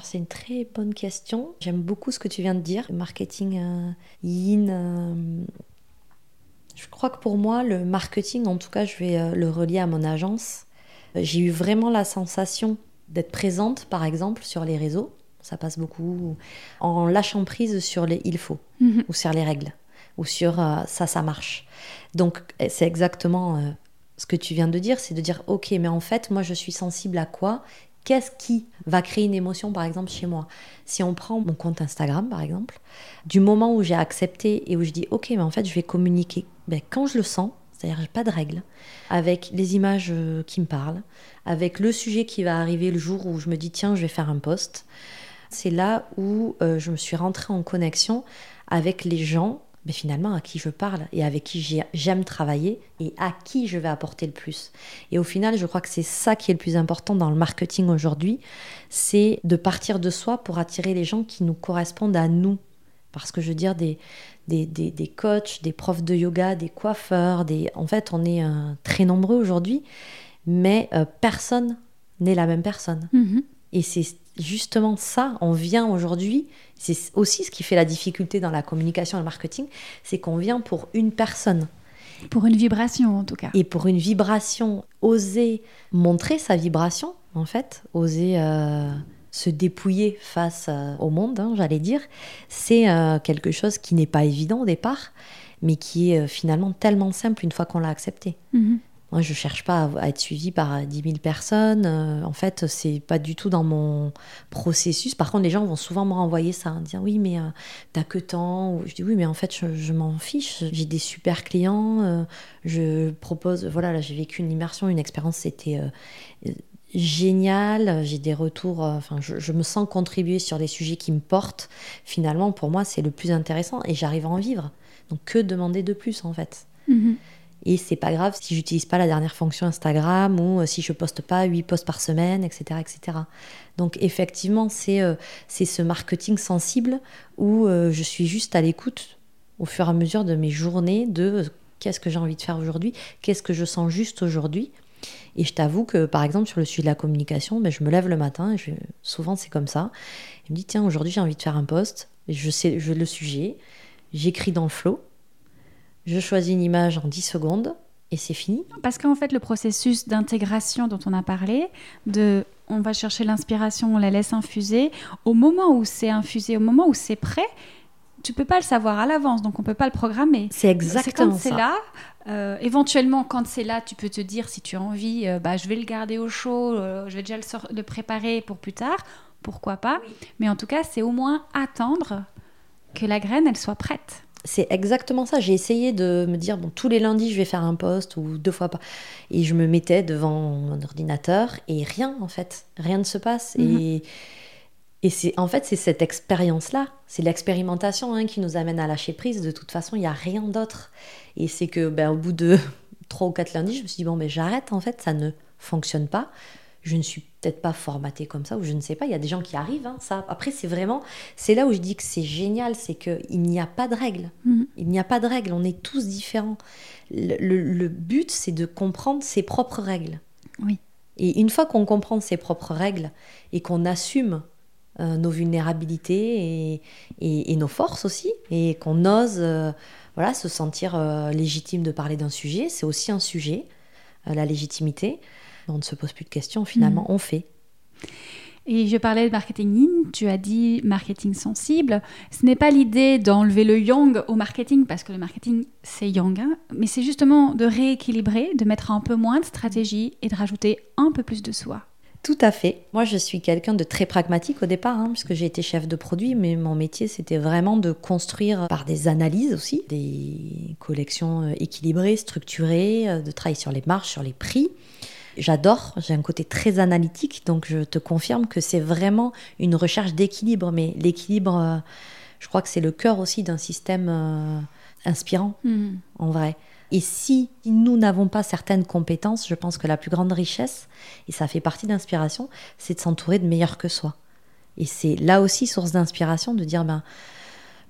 C'est une très bonne question. J'aime beaucoup ce que tu viens de dire. Marketing euh, yin, euh, je crois que pour moi, le marketing, en tout cas, je vais euh, le relier à mon agence. Euh, j'ai eu vraiment la sensation d'être présente, par exemple, sur les réseaux. Ça passe beaucoup en lâchant prise sur les il faut mhm. ou sur les règles ou sur euh, ça, ça marche. Donc, eh, c'est exactement ce que tu viens de dire, c'est de dire ok, mais en fait, moi, je suis sensible à quoi Qu'est-ce qui va créer une émotion, par exemple, chez moi? Si on prend mon compte Instagram, par exemple, du moment où j'ai accepté et où je dis, OK, mais en fait, je vais communiquer ben, quand je le sens, c'est-à-dire j'ai pas de règles, avec les images euh, qui me parlent, avec le sujet qui va arriver le jour où je me dis, tiens, je vais faire un post. C'est là où euh, je me suis rentrée en connexion avec les gens mais finalement à qui je parle et avec qui j'aime travailler et à qui je vais apporter le plus. Et au final, je crois que c'est ça qui est le plus important dans le marketing aujourd'hui, c'est de partir de soi pour attirer les gens qui nous correspondent à nous. Parce que je veux dire, des, des, des, coachs, des profs de yoga, des coiffeurs, des... en fait, on est euh, très nombreux aujourd'hui, mais euh, personne n'est la même personne. Mm-hmm. Et c'est justement ça, on vient aujourd'hui, c'est aussi ce qui fait la difficulté dans la communication et le marketing, c'est qu'on vient pour une personne. Pour une vibration en tout cas. Et pour une vibration, oser montrer sa vibration en fait, oser euh, se dépouiller face euh, au monde, hein, j'allais dire, c'est euh, quelque chose qui n'est pas évident au départ, mais qui est finalement tellement simple une fois qu'on l'a accepté. Mhm. Moi, je cherche pas à, être suivie par 10 000 personnes. Euh, en fait, c'est pas du tout dans mon processus. Par contre, les gens vont souvent me renvoyer ça, hein, dire oui, mais euh, t'as que temps. je dis oui, mais en fait, je, m'en fiche. J'ai des super clients. Euh, je propose, voilà, là, j'ai vécu une immersion, une expérience, c'était génial. J'ai des retours. Enfin, je, me sens contribuer sur des sujets qui me portent. Finalement, pour moi, c'est le plus intéressant et j'arrive à en vivre. Donc, que demander de plus, en fait? Mm-hmm. Et c'est pas grave si j'utilise pas la dernière fonction Instagram ou euh, si je poste pas 8 posts par semaine, etc. etc. Donc effectivement, c'est euh, c'est ce marketing sensible où euh, je suis juste à l'écoute au fur et à mesure de mes journées de qu'est-ce que j'ai envie de faire aujourd'hui, qu'est-ce que je sens juste aujourd'hui. Et je t'avoue que, par exemple, sur le sujet de la communication, ben, je me lève le matin, et souvent c'est comme ça. Je me dis, tiens, aujourd'hui j'ai envie de faire un post, je sais le sujet, j'écris dans le flow, je choisis une image en 10 secondes et c'est fini. Parce qu'en fait, le processus d'intégration dont on a parlé, de on va chercher l'inspiration, on la laisse infuser, au moment où c'est infusé, au moment où c'est prêt, tu peux pas le savoir à l'avance, donc on peut pas le programmer. C'est exactement quand c'est là. Euh, éventuellement, quand c'est là, tu peux te dire si tu as envie, euh, bah, je vais le garder au chaud, euh, je vais déjà le, préparer pour plus tard. Pourquoi pas Mais en tout cas, c'est au moins attendre que la graine, elle soit prête. C'est exactement ça. J'ai essayé de me dire, bon, tous les lundis, je vais faire un poste ou deux fois pas. Et je me mettais devant mon ordinateur et rien, en fait. Rien ne se passe. Mhm. Et et c'est en fait c'est cette expérience-là, c'est l'expérimentation hein, qui nous amène à lâcher prise. De toute façon, il n'y a rien d'autre. Et c'est que ben, au bout de trois ou quatre lundis, je me suis dit bon mais j'arrête en fait, ça ne fonctionne pas. Je ne suis peut-être pas formatée comme ça ou je ne sais pas. Il y a des gens qui arrivent. Hein, ça. Après c'est vraiment c'est là où je dis que c'est génial, c'est que il n'y a pas de règles. Mm-hmm. Il n'y a pas de règles. On est tous différents. Le, le but c'est de comprendre ses propres règles. Oui. Et une fois qu'on comprend ses propres règles et qu'on assume euh, nos vulnérabilités et, nos forces aussi, et qu'on ose euh, voilà, se sentir euh, légitime de parler d'un sujet. C'est aussi un sujet, la légitimité. On ne se pose plus de questions, finalement, mm. on fait. Et je parlais de marketing in, tu as dit marketing sensible. Ce n'est pas l'idée d'enlever le yang au marketing, parce que le marketing, c'est yang, hein, mais c'est justement de rééquilibrer, de mettre un peu moins de stratégie et de rajouter un peu plus de soi. Tout à fait. Moi, je suis quelqu'un de très pragmatique au départ, hein, puisque j'ai été chef de produit, mais mon métier, c'était vraiment de construire par des analyses aussi, des collections euh, équilibrées, structurées, euh, de travailler sur les marges, sur les prix. J'adore, j'ai un côté très analytique, donc je te confirme que c'est vraiment une recherche d'équilibre, mais l'équilibre, euh, je crois que c'est le cœur aussi d'un système inspirant, mmh. en vrai. Et si nous n'avons pas certaines compétences, je pense que la plus grande richesse, et ça fait partie d'inspiration, c'est de s'entourer de meilleurs que soi. Et c'est là aussi source d'inspiration de dire, ben,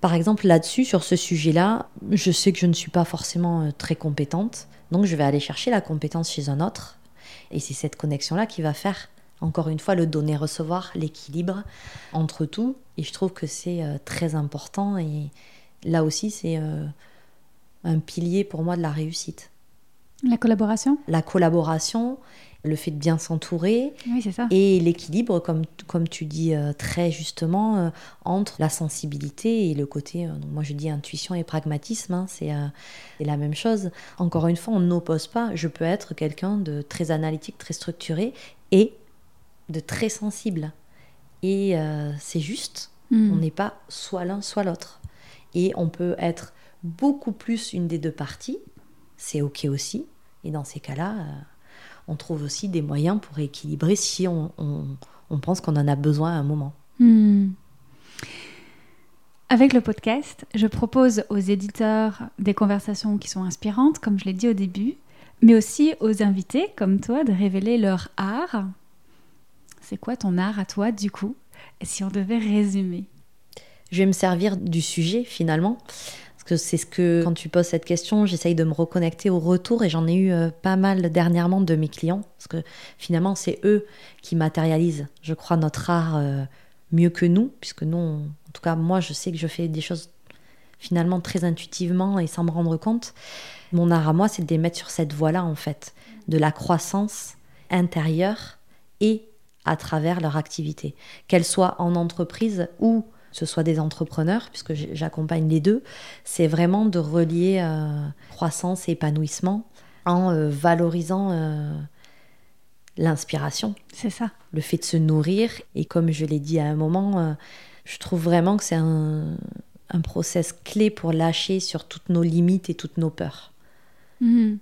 par exemple, là-dessus, sur ce sujet-là, je sais que je ne suis pas forcément euh, très compétente, donc je vais aller chercher la compétence chez un autre. Et c'est cette connexion-là qui va faire, encore une fois, le donner-recevoir, l'équilibre entre tout. Et je trouve que c'est euh, très important. Et là aussi, c'est... Euh, un pilier pour moi de la réussite. La collaboration? La collaboration, le fait de bien s'entourer oui, et l'équilibre, comme, comme tu dis euh, très justement, euh, entre la sensibilité et le côté, euh, moi je dis intuition et pragmatisme, hein, c'est la même chose. Encore une fois, on n'oppose pas, je peux être quelqu'un de très analytique, très structuré et de très sensible. Et c'est juste, hmm. on n'est pas soit l'un, soit l'autre. Et on peut être beaucoup plus une des deux parties, c'est OK aussi. Et dans ces cas-là, on trouve aussi des moyens pour équilibrer si on, pense qu'on en a besoin à un moment. Hmm. Avec le podcast, je propose aux éditeurs des conversations qui sont inspirantes, comme je l'ai dit au début, mais aussi aux invités comme toi de révéler leur art. C'est quoi ton art à toi du coup Et si on devait résumer? Je vais me servir du sujet finalement que c'est ce que, quand tu poses cette question, j'essaye de me reconnecter au retour et j'en ai eu euh, pas mal dernièrement de mes clients, parce que finalement, c'est eux qui matérialisent, je crois, notre art euh, mieux que nous, puisque nous, en tout cas, moi, je sais que je fais des choses finalement très intuitivement et sans me rendre compte. Mon art à moi, c'est de les mettre sur cette voie-là, en fait, de la croissance intérieure et à travers leur activité, qu'elle soit en entreprise ou ce soit des entrepreneurs, puisque j'accompagne les deux, c'est vraiment de relier euh, croissance et épanouissement en euh, valorisant euh, l'inspiration. C'est ça. Le fait de se nourrir. Et comme je l'ai dit à un moment, je trouve vraiment que c'est un, un, process clé pour lâcher sur toutes nos limites et toutes nos peurs. Mhm.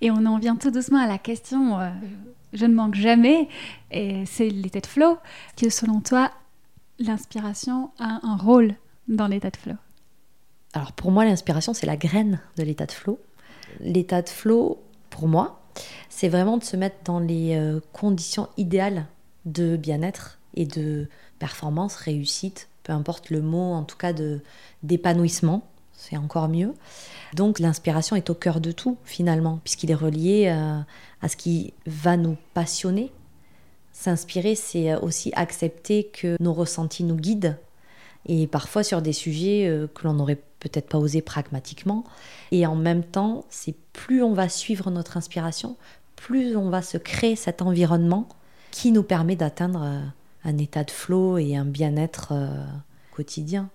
Et on en vient tout doucement à la question, je ne manque jamais, et c'est l'état de flow, que selon toi, l'inspiration a un rôle dans l'état de flow Alors pour moi, l'inspiration, c'est la graine de l'état de flow. L'état de flow, pour moi, c'est vraiment de se mettre dans les euh, conditions idéales de bien-être et de performance, réussite, peu importe le mot, en tout cas de d'épanouissement, c'est encore mieux. Donc l'inspiration est au cœur de tout finalement, puisqu'il est relié euh, à ce qui va nous passionner S'inspirer, c'est euh, aussi accepter que nos ressentis nous guident, et parfois sur des sujets euh, que l'on n'aurait peut-être pas osé pragmatiquement. Et en même temps, c'est plus on va suivre notre inspiration, plus on va se créer cet environnement qui nous permet d'atteindre euh, un état de flow et un bien-être quotidien.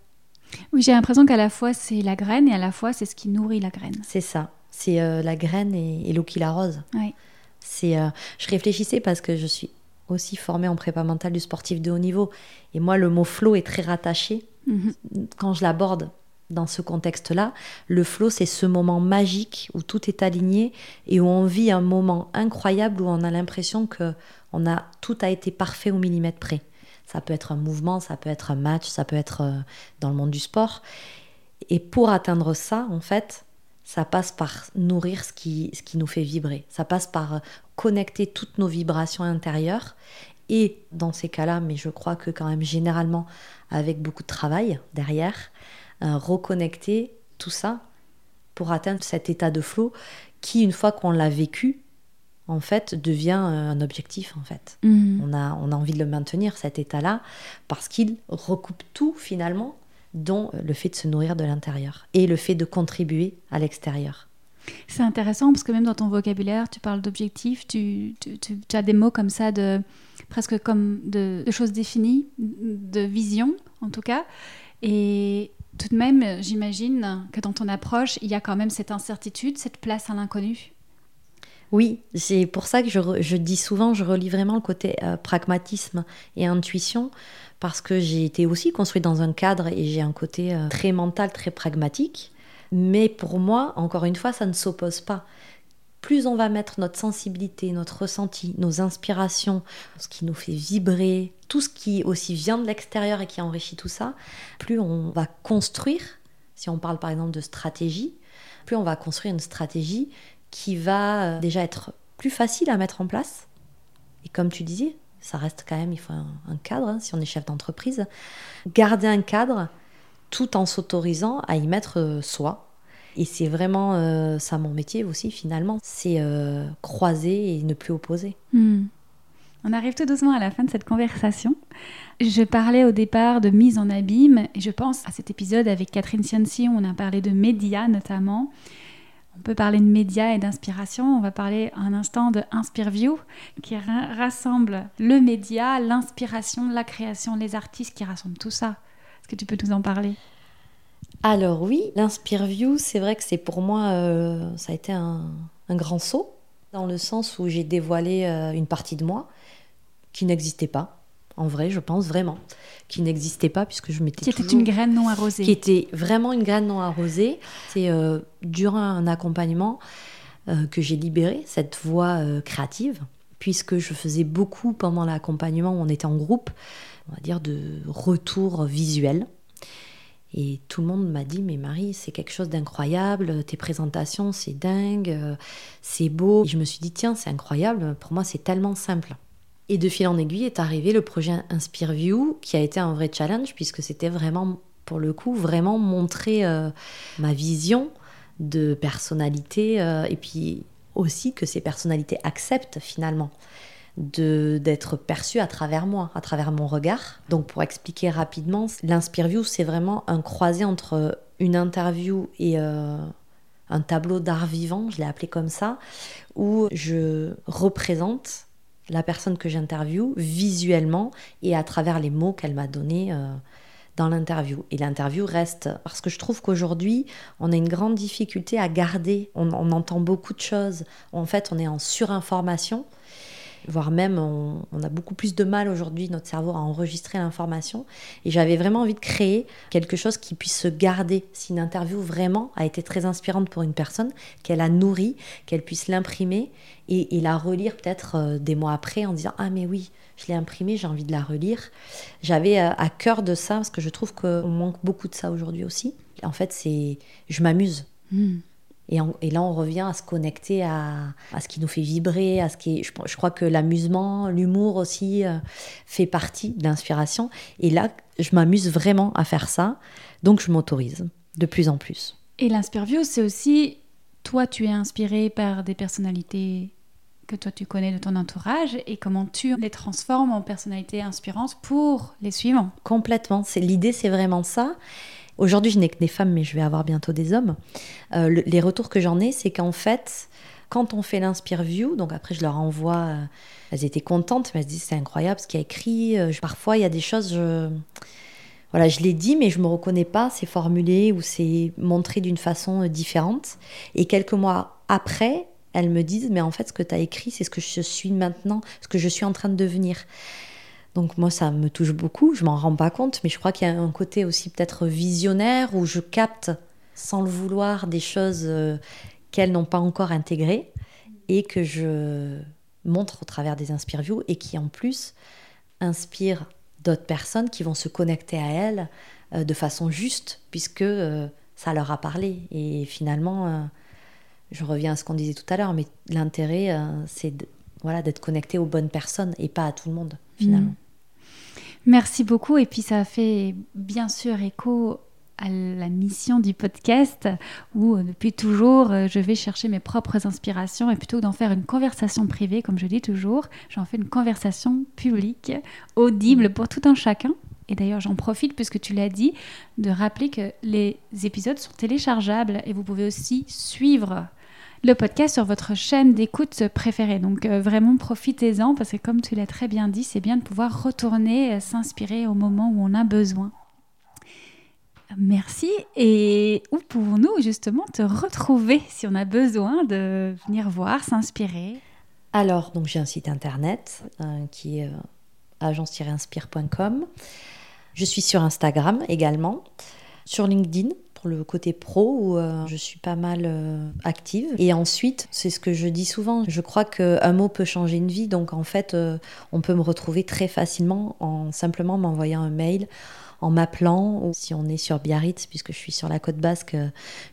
Oui, j'ai l'impression qu'à la fois c'est la graine et à la fois c'est ce qui nourrit la graine. C'est ça. C'est euh, la graine et, l'eau qui l'arrose. Oui. C'est, euh, je réfléchissais parce que je suis aussi formée en prépa mentale du sportif de haut niveau. Et moi, le mot flow est très rattaché. Mhm. Quand je l'aborde dans ce contexte-là, le flow, c'est ce moment magique où tout est aligné et où on vit un moment incroyable où on a l'impression que on a, tout a été parfait au millimètre près. Ça peut être un mouvement, ça peut être un match, ça peut être euh, dans le monde du sport. Et pour atteindre ça, en fait, ça passe par nourrir ce qui, ce qui nous fait vibrer. Ça passe par euh, connecter toutes nos vibrations intérieures. Et dans ces cas-là, mais je crois que quand même généralement avec beaucoup de travail derrière, euh, reconnecter tout ça pour atteindre cet état de flow qui, une fois qu'on l'a vécu, en fait, devient euh, un objectif, en fait. Mhm. On, a, on a envie de le maintenir, cet état-là, parce qu'il recoupe tout, finalement, dont le fait de se nourrir de l'intérieur et le fait de contribuer à l'extérieur. C'est intéressant parce que même dans ton vocabulaire, tu parles d'objectifs, tu, as des mots comme ça, de, presque comme de, choses définies, de vision en tout cas. Et tout de même, j'imagine que dans ton approche, il y a quand même cette incertitude, cette place à l'inconnu. Oui, c'est pour ça que je, dis souvent, je relis vraiment le côté euh, pragmatisme et intuition, parce que j'ai été aussi construite dans un cadre et j'ai un côté euh, très mental, très pragmatique. Mais pour moi, encore une fois, ça ne s'oppose pas. Plus on va mettre notre sensibilité, notre ressenti, nos inspirations, ce qui nous fait vibrer, tout ce qui aussi vient de l'extérieur et qui enrichit tout ça, plus on va construire, si on parle par exemple de stratégie, plus on va construire une stratégie qui va euh, déjà être plus facile à mettre en place. Et comme tu disais, ça reste quand même, il faut un, cadre, hein, si on est chef d'entreprise. Garder un cadre tout en s'autorisant à y mettre euh, soi. Et c'est vraiment euh, ça mon métier aussi finalement, c'est croiser et ne plus opposer. Hmm. On arrive tout doucement à la fin de cette conversation. Je parlais au départ de mise en abîme et je pense à cet épisode avec Catherine Cianci où on a parlé de médias notamment. On peut parler de médias et d'inspiration. On va parler un instant de Inspireview, qui rassemble le média, l'inspiration, la création, les artistes, qui rassemble tout ça. Est-ce que tu peux nous en parler? Alors oui, l'Inspireview, c'est vrai que c'est pour moi, euh, ça a été un, grand saut, dans le sens où j'ai dévoilé euh, une partie de moi qui n'existait pas en vrai, je pense vraiment, qui n'existait pas puisque je m'étais. Qui était une graine non arrosée. Qui était vraiment une graine non arrosée. C'est euh, durant un accompagnement euh, que j'ai libéré cette voix euh, créative, puisque je faisais beaucoup pendant l'accompagnement où on était en groupe, on va dire de retour visuel. Et tout le monde m'a dit, mais Marie, c'est quelque chose d'incroyable, tes présentations, c'est dingue, c'est beau. Et je me suis dit, tiens, c'est incroyable, pour moi, c'est tellement simple. Et de fil en aiguille est arrivé le projet InspireView, qui a été un vrai challenge, puisque c'était vraiment, pour le coup, vraiment montrer euh, ma vision de personnalité, euh, et puis aussi que ces personnalités acceptent finalement d'être perçues à travers moi, à travers mon regard. Donc pour expliquer rapidement, l'InspireView, c'est vraiment un croisé entre une interview et... Euh, un tableau d'art vivant, je l'ai appelé comme ça, où je représente la personne que j'interviewe visuellement et à travers les mots qu'elle m'a donnés euh, dans l'interview. Et l'interview reste, parce que je trouve qu'aujourd'hui, on a une grande difficulté à garder, on, on, entend beaucoup de choses, en fait on est en surinformation, voire même on, a beaucoup plus de mal aujourd'hui, notre cerveau, à enregistrer l'information. Et j'avais vraiment envie de créer quelque chose qui puisse se garder. Si une interview vraiment a été très inspirante pour une personne, qu'elle a nourri, qu'elle puisse l'imprimer et, la relire peut-être euh, des mois après en disant Ah, mais oui, je l'ai imprimée, j'ai envie de la relire. J'avais euh, à cœur de ça parce que je trouve qu'on manque beaucoup de ça aujourd'hui aussi. En fait, c'est je m'amuse. Hmm. Et, là, on revient à se connecter à, ce qui nous fait vibrer, à ce qui je, crois que l'amusement, l'humour aussi euh, fait partie de l'inspiration. Et là, je m'amuse vraiment à faire ça, donc je m'autorise de plus en plus. Et l'inspirview, c'est aussi, toi, tu es inspiré par des personnalités que toi tu connais de ton entourage et comment tu les transformes en personnalités inspirantes pour les suivants? Complètement. C'est l'idée, c'est vraiment ça. Aujourd'hui, je n'ai que des femmes, mais je vais avoir bientôt des hommes. Euh, les retours que j'en ai, c'est qu'en fait, quand on fait l'Inspire View, donc après je leur envoie, euh, elles étaient contentes, mais elles se disent c'est incroyable ce qu'il a écrit. Euh, parfois, il y a des choses, voilà, je l'ai dit, mais je me reconnais pas, c'est formulé ou c'est montré d'une façon différente. Et quelques mois après, elles me disent, mais en fait, ce que tu as écrit, c'est ce que je suis maintenant, ce que je suis en train de devenir. Donc moi, ça me touche beaucoup, je m'en rends pas compte, mais je crois qu'il y a un côté aussi peut-être visionnaire où je capte sans le vouloir des choses euh, qu'elles n'ont pas encore intégrées et que je montre au travers des Inspireviews et qui en plus inspirent d'autres personnes qui vont se connecter à elles euh, de façon juste puisque euh, ça leur a parlé. Et finalement, je reviens à ce qu'on disait tout à l'heure, mais l'intérêt, c'est voilà, d'être connecté aux bonnes personnes et pas à tout le monde finalement. Mmh. Merci beaucoup. Et puis ça fait bien sûr écho à la mission du podcast où euh, depuis toujours euh, je vais chercher mes propres inspirations et plutôt que d'en faire une conversation privée comme je dis toujours, j'en fais une conversation publique, audible pour tout un chacun. Et d'ailleurs j'en profite puisque tu l'as dit de rappeler que les épisodes sont téléchargeables et vous pouvez aussi suivre le podcast sur votre chaîne d'écoute préférée. Donc euh, vraiment profitez-en parce que comme tu l'as très bien dit, c'est bien de pouvoir retourner, euh, s'inspirer au moment où on a besoin. Merci. Et où pouvons-nous justement te retrouver si on a besoin de venir voir, s'inspirer? Alors, donc j'ai un site internet euh, qui est agence-inspire.com. Je suis sur Instagram également, sur LinkedIn le côté pro où euh, je suis pas mal euh, active. Et ensuite, c'est ce que je dis souvent, je crois qu'un mot peut changer une vie. Donc en fait, euh, on peut me retrouver très facilement en simplement m'envoyant un mail en m'appelant ou si on est sur Biarritz, puisque je suis sur la côte basque,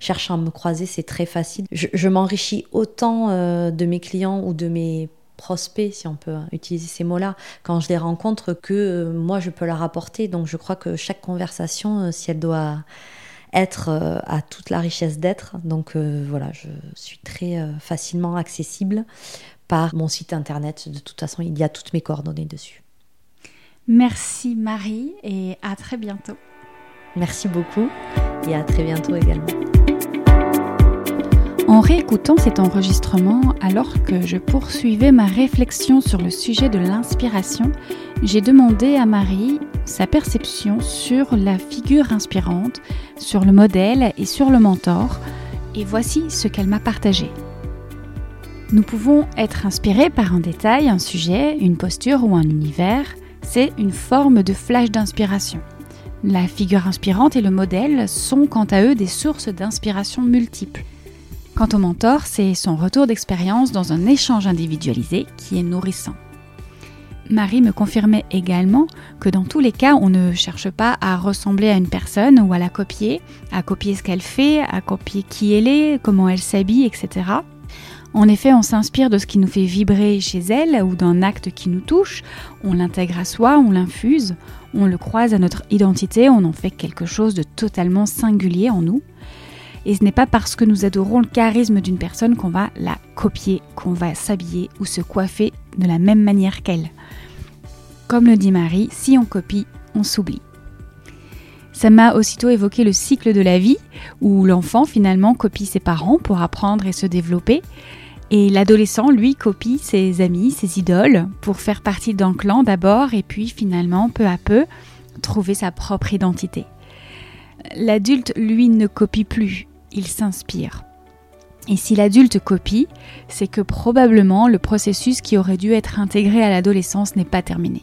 cherchant à me croiser, c'est très facile. Je, m'enrichis autant de mes clients ou de mes prospects, si on peut utiliser ces mots-là, quand je les rencontre, que moi je peux leur apporter. Donc je crois que chaque conversation, si elle doit être euh, à toute la richesse d'être. Donc euh, voilà, je suis très euh, facilement accessible par mon site internet. De toute façon, il y a toutes mes coordonnées dessus. Merci Marie et à très bientôt. Merci beaucoup et à très bientôt également. En réécoutant cet enregistrement, alors que je poursuivais ma réflexion sur le sujet de l'inspiration, j'ai demandé à Marie sa perception sur la figure inspirante, sur le modèle et sur le mentor, et voici ce qu'elle m'a partagé. Nous pouvons être inspirés par un détail, un sujet, une posture ou un univers, c'est une forme de flash d'inspiration. La figure inspirante et le modèle sont quant à eux des sources d'inspiration multiples. Quant au mentor, c'est son retour d'expérience dans un échange individualisé qui est nourrissant. Marie me confirmait également que dans tous les cas, on ne cherche pas à ressembler à une personne ou à la copier, à copier ce qu'elle fait, à copier qui elle est, comment elle s'habille, etc. En effet, on s'inspire de ce qui nous fait vibrer chez elle ou d'un acte qui nous touche, on l'intègre à soi, on l'infuse, on le croise à notre identité, on en fait quelque chose de totalement singulier en nous. Et ce n'est pas parce que nous adorons le charisme d'une personne qu'on va la copier, qu'on va s'habiller ou se coiffer de la même manière qu'elle. Comme le dit Marie, si on copie, on s'oublie. Ça m'a aussitôt évoqué le cycle de la vie, où l'enfant finalement copie ses parents pour apprendre et se développer, et l'adolescent, lui, copie ses amis, ses idoles, pour faire partie d'un clan d'abord, et puis finalement, peu à peu, trouver sa propre identité. L'adulte, lui, ne copie plus, il s'inspire. Et si l'adulte copie, c'est que probablement le processus qui aurait dû être intégré à l'adolescence n'est pas terminé.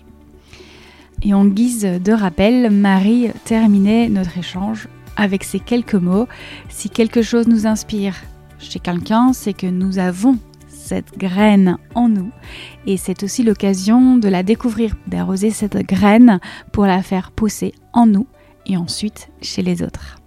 Et en guise de rappel, Marie terminait notre échange avec ces quelques mots. Si quelque chose nous inspire chez quelqu'un, c'est que nous avons cette graine en nous. Et c'est aussi l'occasion de la découvrir, d'arroser cette graine pour la faire pousser en nous et ensuite chez les autres.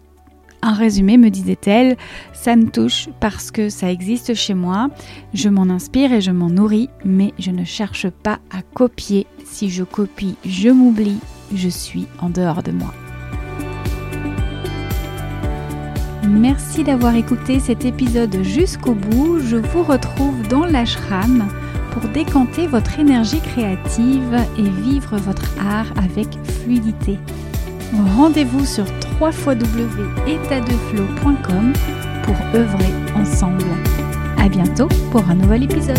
En résumé, me disait-elle, ça me touche parce que ça existe chez moi, je m'en inspire et je m'en nourris, mais je ne cherche pas à copier. Si je copie, je m'oublie, je suis en dehors de moi. Merci d'avoir écouté cet épisode jusqu'au bout. Je vous retrouve dans l'ashram pour décanter votre énergie créative et vivre votre art avec fluidité. Rendez-vous sur www.étatdeflow.com pour œuvrer ensemble. À bientôt pour un nouvel épisode.